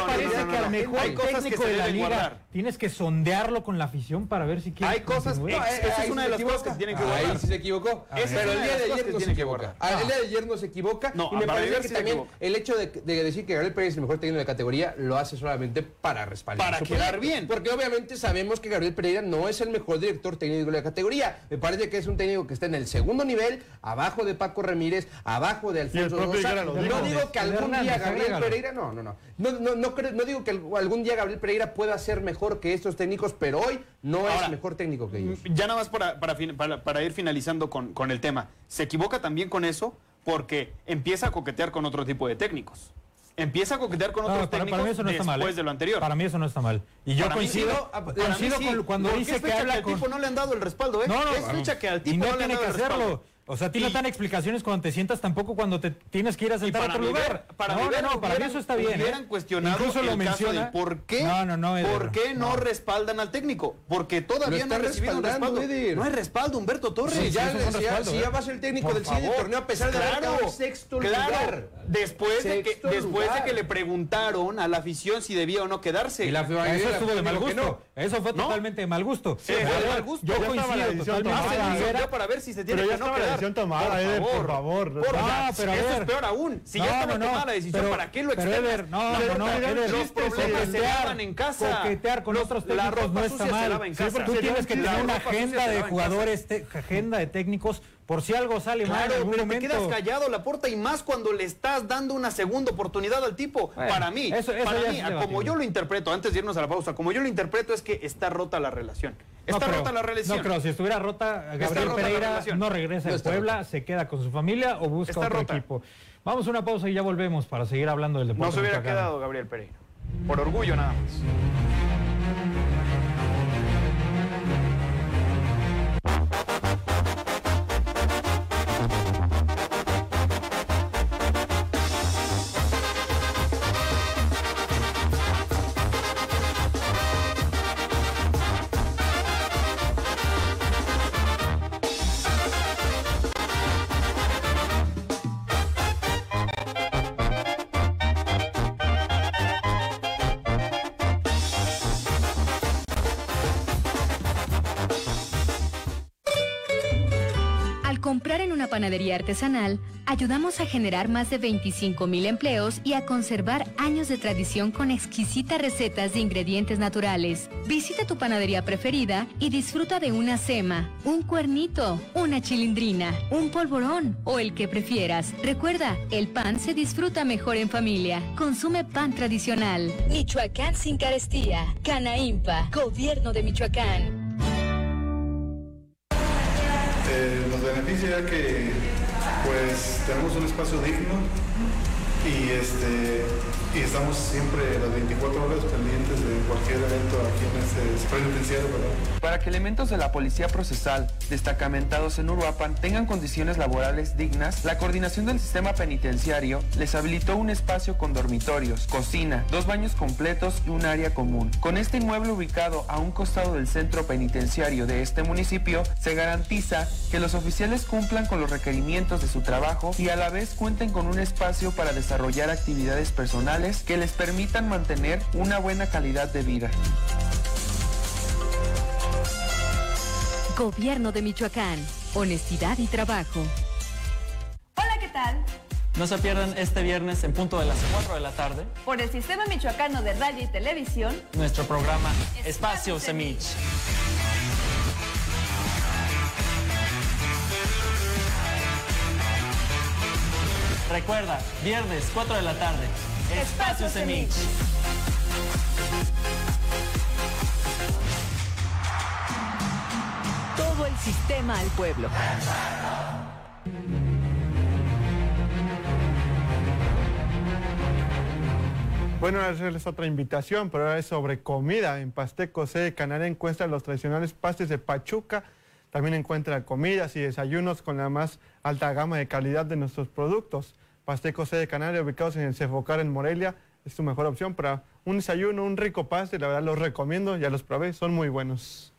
parece analizar que a la al mejor Hay cosas que técnico de la liga guardar. tienes que sondearlo con la afición para ver si quiere Hay cosas- esa es ahí una de las cosas que tienen que Ahí guardar. sí se equivocó. Es Pero una el de día de ayer no se equivoca. Ah, El día de ayer no se equivoca. Y me parece que también el hecho de, de decir que Gabriel Pérez es el mejor técnico de categoría lo hace solamente para respaldar. Para quedar bien. Porque obviamente sabemos que Gabriel Pereira no es el mejor director técnico de la categoría. Me parece que es un técnico que está en el segundo nivel, abajo de Paco Ramírez, abajo de Alfonso No digo que algún día Gabriel. Pereira, no, no, no. No, no, no, creo- no digo que al- algún día Gabriel Pereira pueda ser mejor que estos técnicos, pero hoy no Ahora, es mejor técnico que ellos. Ya nada más para, para, fin- para- para ir finalizando con, con el tema. Se equivoca también con eso porque empieza a coquetear con otro tipo de técnicos. Empieza a coquetear con No, otros para, técnicos para mí eso no está después mal. ¿eh? de lo anterior. Para mí eso no está mal. Y yo Para mí sí, coincido, ¿no? Ah, coincido mí sí. con cuando dice que habla al con... tipo no le han dado el respaldo, ¿eh? No, no, es fecha que al tipo y no, no, le han tiene dado que el respaldo. O sea, a ti no te dan explicaciones cuando te sientas tampoco cuando te tienes que ir a sentar a para otro mi ver- lugar. para no, ver, no, no, para mí eso está bien. hubieran ¿eh? cuestionado Incluso el lo caso menciona. de por qué, No, no, no, Eder. ¿por qué no, respaldan al técnico? Porque todavía no ha recibido un respaldo. Eder. No hay respaldo, Humberto Torres. Si ya, si ya- respaldo, si ¿eh? ya va a ser el técnico Por del siguiente torneo a pesar de haber quedado en sexto claro. lugar. Después, de que, Sexto después de que le preguntaron a la afición si debía o no quedarse. Y la Eso estuvo de mal gusto. Eso fue totalmente de mal gusto. Sí, fue de A ver, mal gusto. Yo coincido totalmente yo para ver si se tiene que no quedar. Decisión tomada, Eder, por favor. Por No, favor. pero a eso es peor aún. Si No, ya estaba no, no, tomada la decisión, pero- ¿para qué lo pero, externas? Eder, no, no, no, Eder, Los problemas se lavan en casa. Coquetear con otros técnicos no está mal. tú tienes que tener una agenda de jugadores, agenda de técnicos, por si algo sale mal en Claro, algún pero te momento. quedas callado la puerta y más cuando le estás dando una segunda oportunidad al tipo. Bueno, para mí, eso- eso para mí, como yo lo interpreto, antes de irnos a la pausa, como yo lo interpreto es que está rota la relación. No Está creo, rota la relación. No creo, si estuviera rota, Gabriel rota Pereira no regresa No a Puebla, rota. se queda con su familia o busca Está otro rota. equipo. Vamos a una pausa y ya volvemos para seguir hablando del deporte. No se hubiera quedado Gabriel Pereira. Por orgullo nada más. Artesanal, ayudamos a generar más de 25 mil empleos y a conservar años de tradición con exquisitas recetas de ingredientes naturales. Visita tu panadería preferida y disfruta de una sema, un cuernito, una chilindrina, un polvorón o el que prefieras. Recuerda, el pan se disfruta mejor en familia. Consume pan tradicional. Michoacán sin carestía. Canaimpa, Gobierno de Michoacán. Eh, nos beneficia que pues tenemos un espacio digno y, este, y estamos siempre las 24 horas pendientes de cualquier evento aquí en este penitenciario. Para que elementos de la policía procesal destacamentados en Uruapan tengan condiciones laborales dignas, la coordinación del sistema penitenciario les habilitó un espacio con dormitorios, cocina, dos baños completos y un área común. Con este inmueble ubicado a un costado del centro penitenciario de este municipio, se garantiza que los oficiales cumplan con los requerimientos de su trabajo y a la vez cuenten con un espacio para desarrollar actividades personales que les permitan mantener una buena calidad de vida. Gobierno de Michoacán. Honestidad y trabajo. Hola, ¿qué tal? No se pierdan este viernes en punto de las 4 de la tarde Por el Sistema Michoacano de Radio y Televisión, nuestro programa Espacio Semich. Recuerda, viernes 4 de la tarde, Espacio Semich. Todo el sistema al pueblo. Bueno, hacerles otra invitación, pero ahora es sobre comida. En Pasteco C de Canadá encuentran los tradicionales pastes de Pachuca. También encuentra comidas y desayunos con la más alta gama de calidad de nuestros productos. Pasteco C de Canadá, ubicados en el Cefocar en Morelia, es tu mejor opción para un desayuno, un rico paste. La verdad los recomiendo, ya los probé, son muy buenos.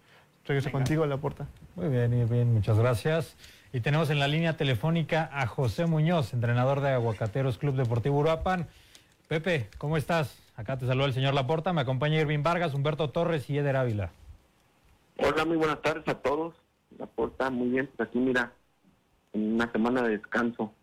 Regreso contigo a la puerta. Muy bien, muy bien, muchas gracias. Y tenemos en la línea telefónica a José Muñoz, entrenador de Aguacateros Club Deportivo Uruapan. Pepe, ¿cómo estás? Acá te saluda el señor Laporta, me acompaña Irving Vargas, Humberto Torres y Eder Ávila. Hola, muy buenas tardes a todos. Laporta, muy bien, pues aquí mira, en una semana de descanso.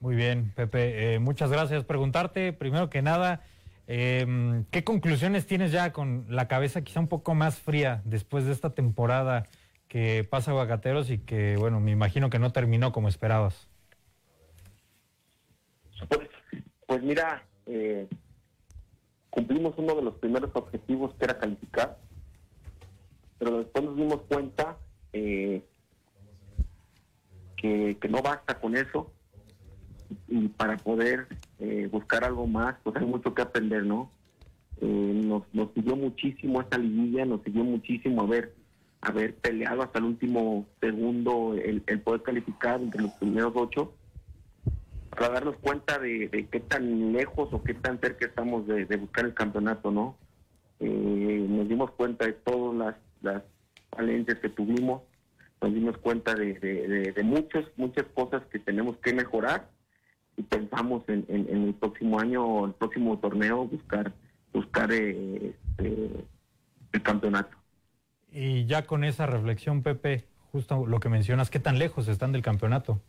Muy bien, Pepe, eh, muchas gracias. Preguntarte, primero que nada, eh, ¿qué conclusiones tienes ya con la cabeza quizá un poco más fría después de esta temporada que pasa Aguacateros y que, bueno, me imagino que no terminó como esperabas? Pues, pues mira, eh, cumplimos uno de los primeros objetivos que era calificar, pero después nos dimos cuenta eh, que, que no basta con eso y para poder eh, buscar algo más, pues hay mucho que aprender, ¿no? Eh, nos, nos siguió muchísimo esta liguilla, nos siguió muchísimo haber, haber peleado hasta el último segundo el, poder calificar entre los primeros ocho para darnos cuenta de, qué tan lejos o qué tan cerca estamos de, buscar el campeonato, ¿no? Nos dimos cuenta de todas las falencias que tuvimos, nos dimos cuenta de, de, de- de muchas, muchas cosas que tenemos que mejorar y pensamos en, en- en el próximo año o el próximo torneo buscar buscar eh, este, el campeonato. Y ya con esa reflexión, Pepe, justo lo que mencionas, ¿qué tan lejos están del campeonato?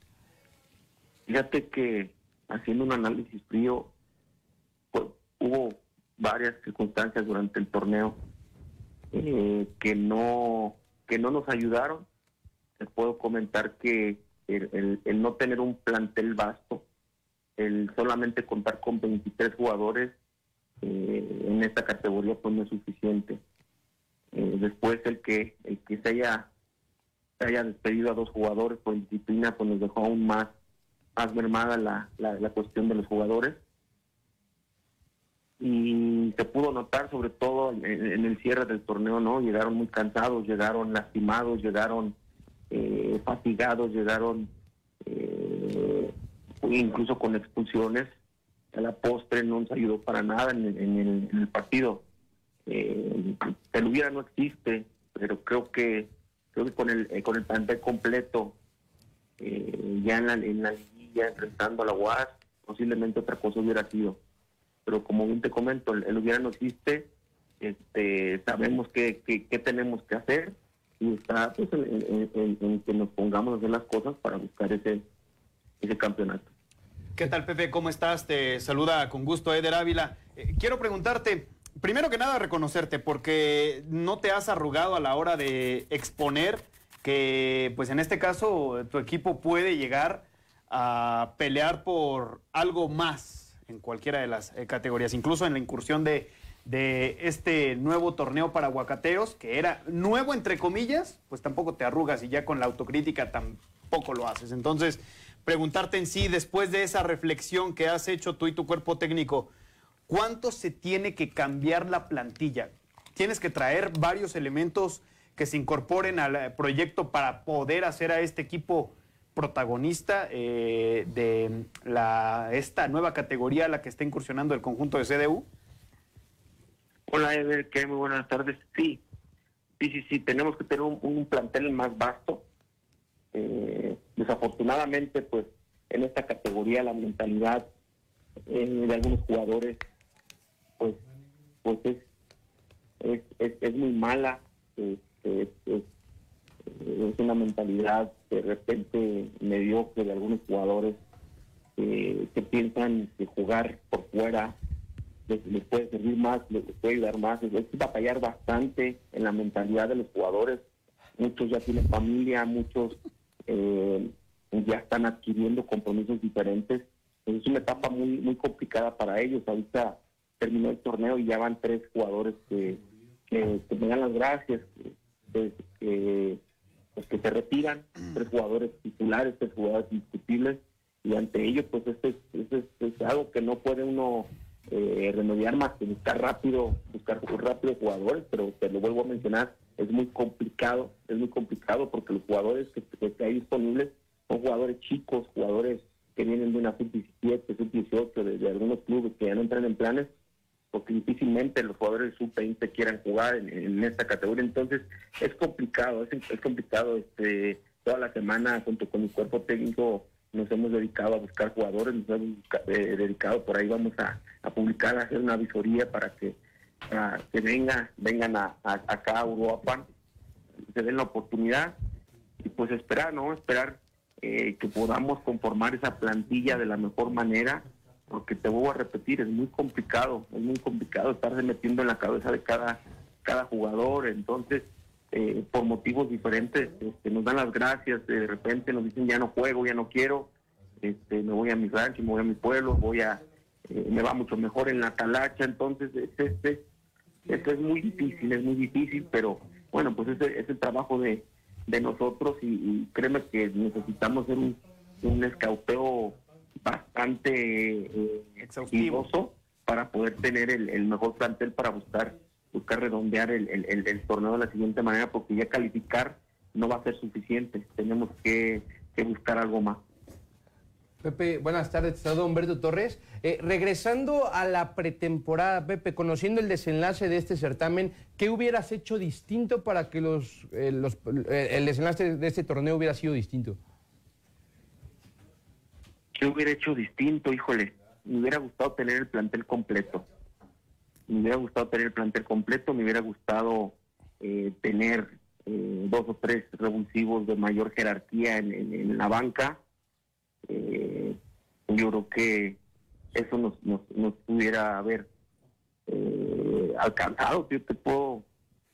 Fíjate que haciendo un análisis frío, pues, hubo varias circunstancias durante el torneo eh, que no que no nos ayudaron. Les puedo comentar que el, el- el no tener un plantel vasto, el solamente contar con 23 jugadores eh, en esta categoría pues no es suficiente. Eh, después el que el que se haya se haya despedido a dos jugadores por disciplina pues nos dejó aún más más mermada la, la, la cuestión de los jugadores y se pudo notar sobre todo en, el cierre del torneo no llegaron muy cansados llegaron lastimados llegaron eh, fatigados llegaron eh, incluso con expulsiones. A la postre no nos ayudó para nada en, en el, en el partido. Eh, el hubiera no existe pero creo que creo que con el eh, con el plantel completo eh, ya en la, en la liguilla enfrentando a la UAS posiblemente otra cosa hubiera sido pero como bien te comento el, el no existe este sabemos qué qué- tenemos que hacer y está pues en que nos pongamos a hacer las cosas para buscar ese ese campeonato ¿Qué tal, Pepe? ¿Cómo estás? Te saluda con gusto Eder Ávila. Eh, quiero preguntarte, primero que nada, reconocerte, porque no te has arrugado a la hora de exponer que, pues en este caso, tu equipo puede llegar a pelear por algo más en cualquiera de las eh, categorías, incluso en la incursión de, de este nuevo torneo para Huacateos, que era nuevo entre comillas, pues tampoco te arrugas y ya con la autocrítica tan poco lo haces. Entonces, preguntarte en sí, después de esa reflexión que has hecho tú y tu cuerpo técnico, ¿cuánto se tiene que cambiar la plantilla? Tienes que traer varios elementos que se incorporen al eh, proyecto para poder hacer a este equipo protagonista eh, de la, esta nueva categoría a la que está incursionando el conjunto de CDU? Hola, Eder, ¿qué? Muy buenas tardes. Sí, sí, sí, tenemos que tener un, un plantel más vasto. Eh, desafortunadamente, pues, en esta categoría la mentalidad eh, de algunos jugadores, pues, pues es, es, es, es muy mala. Este, es, es- es una mentalidad de repente mediocre de algunos jugadores eh, que piensan que jugar por fuera les, les puede servir más, les puede ayudar más. Es, es batallar bastante en la mentalidad de los jugadores. Muchos ya tienen familia, muchos eh, ya están adquiriendo compromisos diferentes. Es una etapa muy muy complicada para ellos. Ahorita terminó el torneo y ya van tres jugadores que, que, me dan las gracias, que, pues, que se retiran, tres jugadores titulares, tres jugadores indiscutibles y ante ello pues esto es, esto es, es algo que no puede uno eh, remediar más que buscar rápido, buscar rápido jugadores, pero te lo vuelvo a mencionar, es muy complicado, es muy complicado porque los jugadores que, que hay disponibles son jugadores chicos, jugadores que vienen de una sub-17, sub-18, de, de algunos clubes que ya no entran en planes, porque difícilmente los jugadores de sub-20 quieran jugar en, esta categoría. Entonces, es complicado, es, complicado. este Toda la semana, junto con mi cuerpo técnico, nos hemos dedicado a buscar jugadores, nos hemos eh, dedicado, por ahí vamos a, publicar, hacer una visoría para que, venga, vengan a, a- acá a Uruapan, se den la oportunidad y pues esperar, ¿no? Esperar eh, que podamos conformar esa plantilla de la mejor manera, porque te vuelvo a repetir, es muy complicado, es muy complicado estarse metiendo en la cabeza de cada, cada jugador, entonces eh, por motivos diferentes este, nos dan las gracias, de repente nos dicen ya no juego, ya no quiero, este, me voy a mi rancho, me voy a mi pueblo, voy a, eh, me va mucho mejor en la talacha, entonces este, este, esto es muy difícil, es muy difícil, pero bueno, pues ese es el trabajo de, de nosotros y, y créeme que necesitamos hacer un, un escauteo bastante eh, exhaustivo para poder tener el, el mejor plantel para buscar buscar redondear el, el, torneo de la siguiente manera, porque ya calificar no va a ser suficiente, tenemos que, que buscar algo más. Pepe, buenas tardes, te Humberto Torres. Eh, regresando a la pretemporada, Pepe, conociendo el desenlace de este certamen, ¿qué hubieras hecho distinto para que los, eh, los- eh, el desenlace de este torneo hubiera sido distinto? ¿Qué hubiera hecho distinto? Híjole, me hubiera gustado tener el plantel completo. Me hubiera gustado tener el plantel completo, me hubiera gustado eh, tener eh, dos o tres revulsivos de mayor jerarquía en, la banca. Eh, yo creo que eso nos, nos, nos pudiera haber eh, alcanzado. Yo te puedo,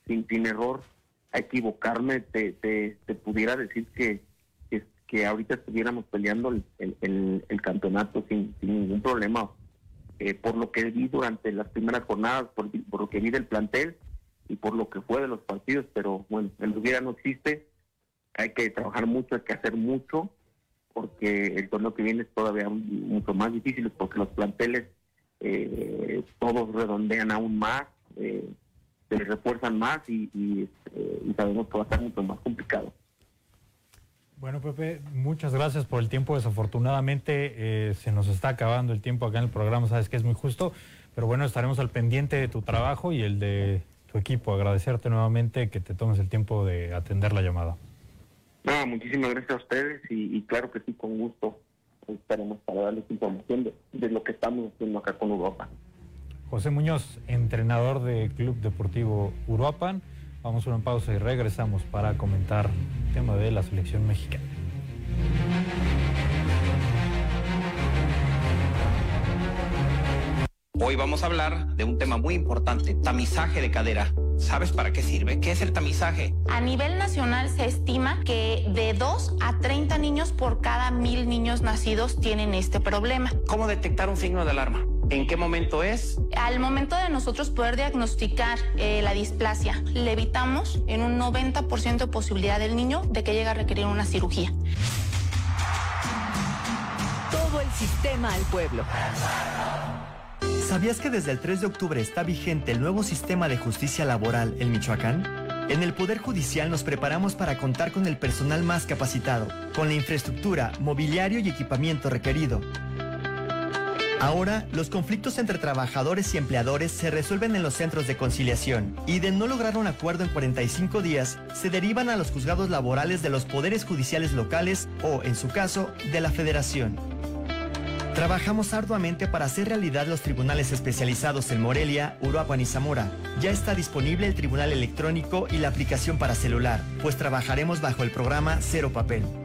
sin, sin error, equivocarme, te, te pudiera decir que, que, ahorita estuviéramos peleando el, el, campeonato sin, ningún problema. Eh, por lo que vi durante las primeras jornadas, por, por lo que vi del plantel y por lo que fue de los partidos, pero bueno, el hubiera no existe. Hay que trabajar mucho, hay que hacer mucho, porque el torneo que viene es todavía mucho más difícil, porque los planteles eh, todos redondean aún más, eh, se refuerzan más este, y sabemos que va a estar mucho más complicado. Bueno, Pepe, muchas gracias por el tiempo. Desafortunadamente eh, se nos está acabando el tiempo acá en el programa, sabes que es muy justo, pero bueno, estaremos al pendiente de tu trabajo y el de tu equipo. Agradecerte nuevamente que te tomes el tiempo de atender la llamada. Nada, muchísimas gracias a ustedes y, y claro que sí, con gusto estaremos para darles información de, de lo que estamos haciendo acá con Europa. José Muñoz, entrenador de Club Deportivo Uruapan. Vamos a una pausa y regresamos para comentar el tema de la selección mexicana. Hoy vamos a hablar de un tema muy importante, tamizaje de cadera. ¿Sabes para qué sirve? ¿Qué es el tamizaje? A nivel nacional se estima que de 2 a 30 niños por cada mil niños nacidos tienen este problema. ¿Cómo detectar un signo de alarma? ¿En qué momento es? Al momento de nosotros poder diagnosticar eh, la displasia, le evitamos en un 90% de posibilidad del niño de que llegue a requerir una cirugía. sistema al pueblo. ¿Sabías que desde el 3 de octubre está vigente el nuevo sistema de justicia laboral en Michoacán? En el Poder Judicial nos preparamos para contar con el personal más capacitado, con la infraestructura, mobiliario y equipamiento requerido. Ahora, los conflictos entre trabajadores y empleadores se resuelven en los centros de conciliación y de no lograr un acuerdo en 45 días, se derivan a los juzgados laborales de los poderes judiciales locales o, en su caso, de la federación. Trabajamos arduamente para hacer realidad los tribunales especializados en Morelia, Uruapan y Zamora. Ya está disponible el tribunal electrónico y la aplicación para celular, pues trabajaremos bajo el programa Cero Papel.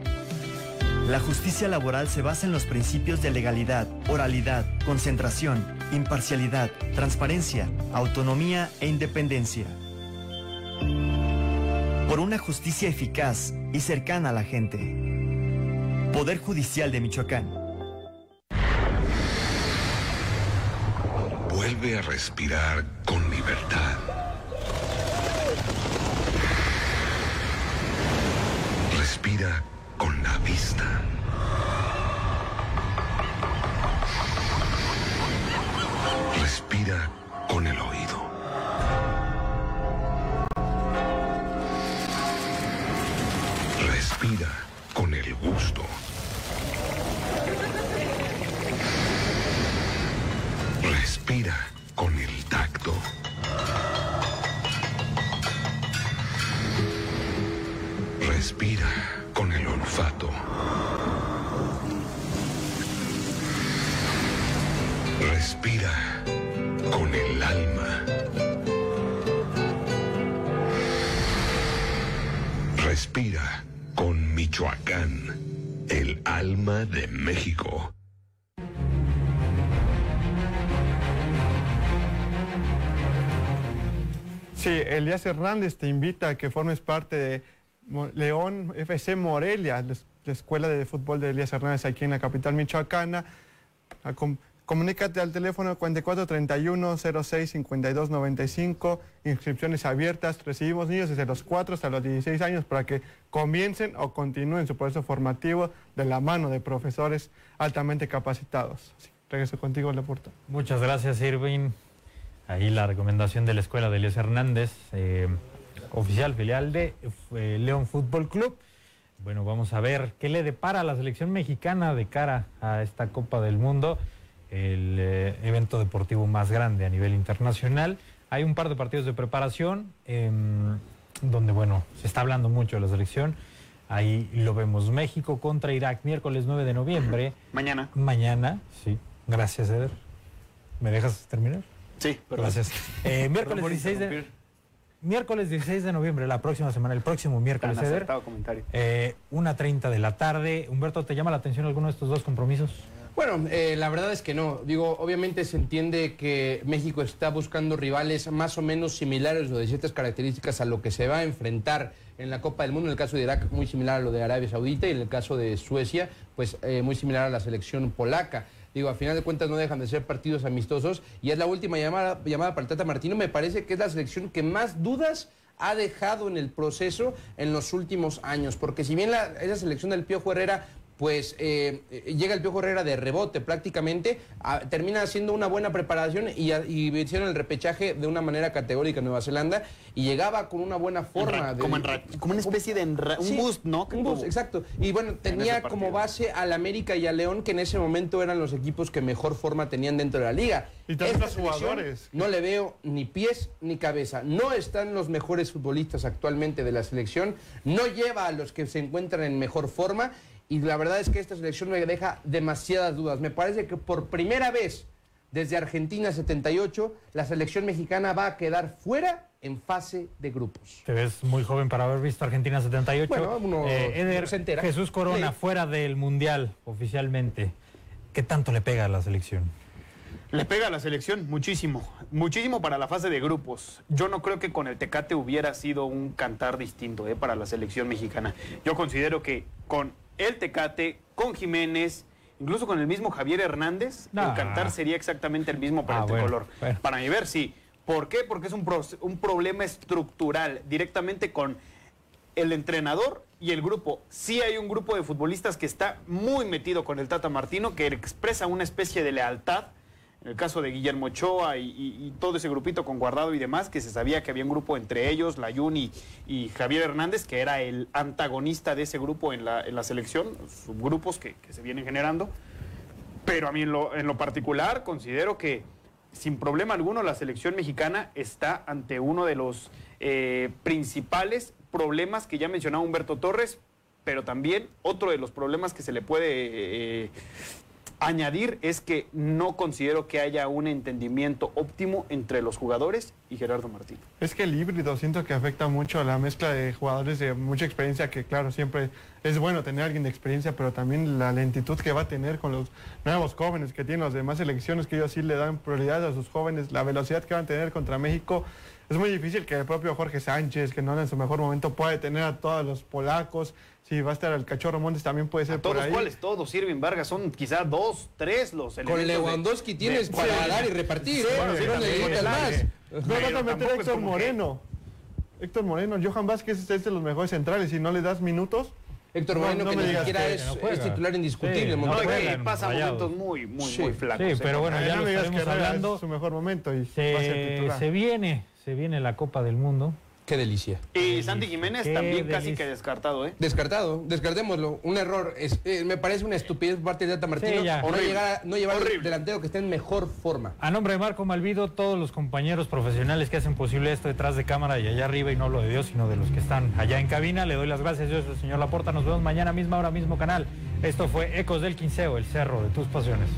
La justicia laboral se basa en los principios de legalidad, oralidad, concentración, imparcialidad, transparencia, autonomía e independencia. Por una justicia eficaz y cercana a la gente. Poder Judicial de Michoacán. Vuelve a respirar con libertad. Respira la vista. Respira con el oído. Respira con Michoacán, el alma de México. Sí, Elías Hernández te invita a que formes parte de León FC Morelia, la escuela de fútbol de Elías Hernández aquí en la capital michoacana. Comunícate al teléfono 4431 06 52 95, inscripciones abiertas. Recibimos niños desde los 4 hasta los 16 años para que comiencen o continúen su proceso formativo de la mano de profesores altamente capacitados. Sí, regreso contigo, Leporta. Muchas gracias, Irving. Ahí la recomendación de la escuela de Elias Hernández, eh, oficial filial de eh, León Fútbol Club. Bueno, vamos a ver qué le depara a la selección mexicana de cara a esta Copa del Mundo, el eh, evento deportivo más grande a nivel internacional. Hay un par de partidos de preparación em, donde, bueno, se está hablando mucho de la selección. Ahí lo vemos, México contra Irak, miércoles 9 de noviembre. Mañana. Mañana, sí. Gracias, Eder. ¿Me dejas terminar? Sí, perdón. Gracias. Eh, miércoles, Perdón por 16 de, miércoles 16 de noviembre, la próxima semana, el próximo miércoles, Tan Eder. comentario. Eh, 1.30 de la tarde. Humberto, ¿te llama la atención alguno de estos dos compromisos? Bueno, eh, la verdad es que no. Digo, obviamente se entiende que México está buscando rivales más o menos similares o de ciertas características a lo que se va a enfrentar en la Copa del Mundo. En el caso de Irak, muy similar a lo de Arabia Saudita y en el caso de Suecia, pues eh, muy similar a la selección polaca. Digo, a final de cuentas no dejan de ser partidos amistosos y es la última llamada, llamada para el Tata Martino. Me parece que es la selección que más dudas ha dejado en el proceso en los últimos años. Porque si bien la, esa selección del Piojo Herrera pues eh, llega el Piojo Herrera de rebote prácticamente, a- termina haciendo una buena preparación y, a- y hicieron el repechaje de una manera categórica en Nueva Zelanda y llegaba con una buena forma. de- como en ra- como una especie de enra- un boost, ¿no? Un boost, exacto. Y bueno, tenía como base al América y al León, que en ese momento eran los equipos que mejor forma tenían dentro de la liga. Y también Esta los selección jugadores. No le veo ni pies ni cabeza. No están los mejores futbolistas actualmente de la selección. No lleva a los que se encuentran en mejor forma. Y la verdad es que esta selección me deja demasiadas dudas. Me parece que por primera vez desde Argentina 78, la selección mexicana va a quedar fuera en fase de grupos. Te ves muy joven para haber visto Argentina 78. Bueno, uno Eh, Eder, se entera. Jesús Corona, Sí. fuera del Mundial oficialmente. ¿Qué tanto le pega a la selección? Le pega a la selección muchísimo, muchísimo para la fase de grupos. Yo no creo que con el Tecate hubiera sido un cantar distinto eh, para la selección mexicana. Yo considero que con el Tecate, con Jiménez, incluso con el mismo Javier Hernández, Nah. el cantar sería exactamente el mismo para Ah, el bueno, tricolor. bueno. Para mi ver, sí. ¿Por qué? Porque es un, pro- un problema estructural directamente con el entrenador y el grupo. Sí hay un grupo de futbolistas que está muy metido con el Tata Martino, que expresa una especie de lealtad. En el caso de Guillermo Ochoa y, todo ese grupito con Guardado y demás, que se sabía que había un grupo entre ellos, Layún y, y Javier Hernández, que era el antagonista de ese grupo en la, en la selección, subgrupos que, que se vienen generando. Pero a mí en lo, en lo particular considero que sin problema alguno la selección mexicana está ante uno de los eh, principales problemas que ya mencionaba Humberto Torres, pero también otro de los problemas que se le puede eh, añadir es que no considero que haya un entendimiento óptimo entre los jugadores y Gerardo Martín. Es que el híbrido siento que afecta mucho a la mezcla de jugadores de mucha experiencia, que claro, siempre es bueno tener alguien de experiencia, pero también la lentitud que va a tener con los nuevos jóvenes que tienen las demás selecciones, que ellos sí le dan prioridad a sus jóvenes, la velocidad que van a tener contra México. Es muy difícil que el propio Jorge Sánchez, que no en su mejor momento, puede tener a todos los polacos. Si va a estar el Cachorro Montes, también puede ser por Todos ahí. cuáles, todos, Irving Vargas, son quizá dos, tres los Con elementos de- Lewandowski tienes de- para Sí. dar y repartir, Sí, ¿eh? bueno, sí, no necesitas claro. más. No vas a Pero meter a Héctor que- Moreno. Héctor Moreno, Johan Vázquez es de los mejores centrales. Si no le das minutos. Héctor no- Moreno, no que me ni siquiera que- es, que no es titular indiscutible. Sí, no juega pasa momentos muy, muy, Sí. muy flacos. Sí, ¿eh? pero bueno, ya no lo que estaremos hablando. es su mejor momento y va a ser Se, titular. se viene, se viene la Copa del Mundo. Qué delicia. Y Santi Jiménez Qué también casi que descartado, ¿eh? Descartado, descartémoslo. Un error. Es, eh, me parece una estupidez por parte de Tata Martino. Sí, ya. no, llegar a- no llevar Horrible. un delantero que esté en mejor forma. A nombre de Marco Malvido, todos los compañeros profesionales que hacen posible esto detrás de cámara y allá arriba, y no lo de Dios, sino de los que están allá en cabina, le doy las gracias. Yo soy el señor Laporta. Nos vemos mañana misma hora, mismo canal. Esto fue Ecos del Quinceo, el cerro de tus pasiones.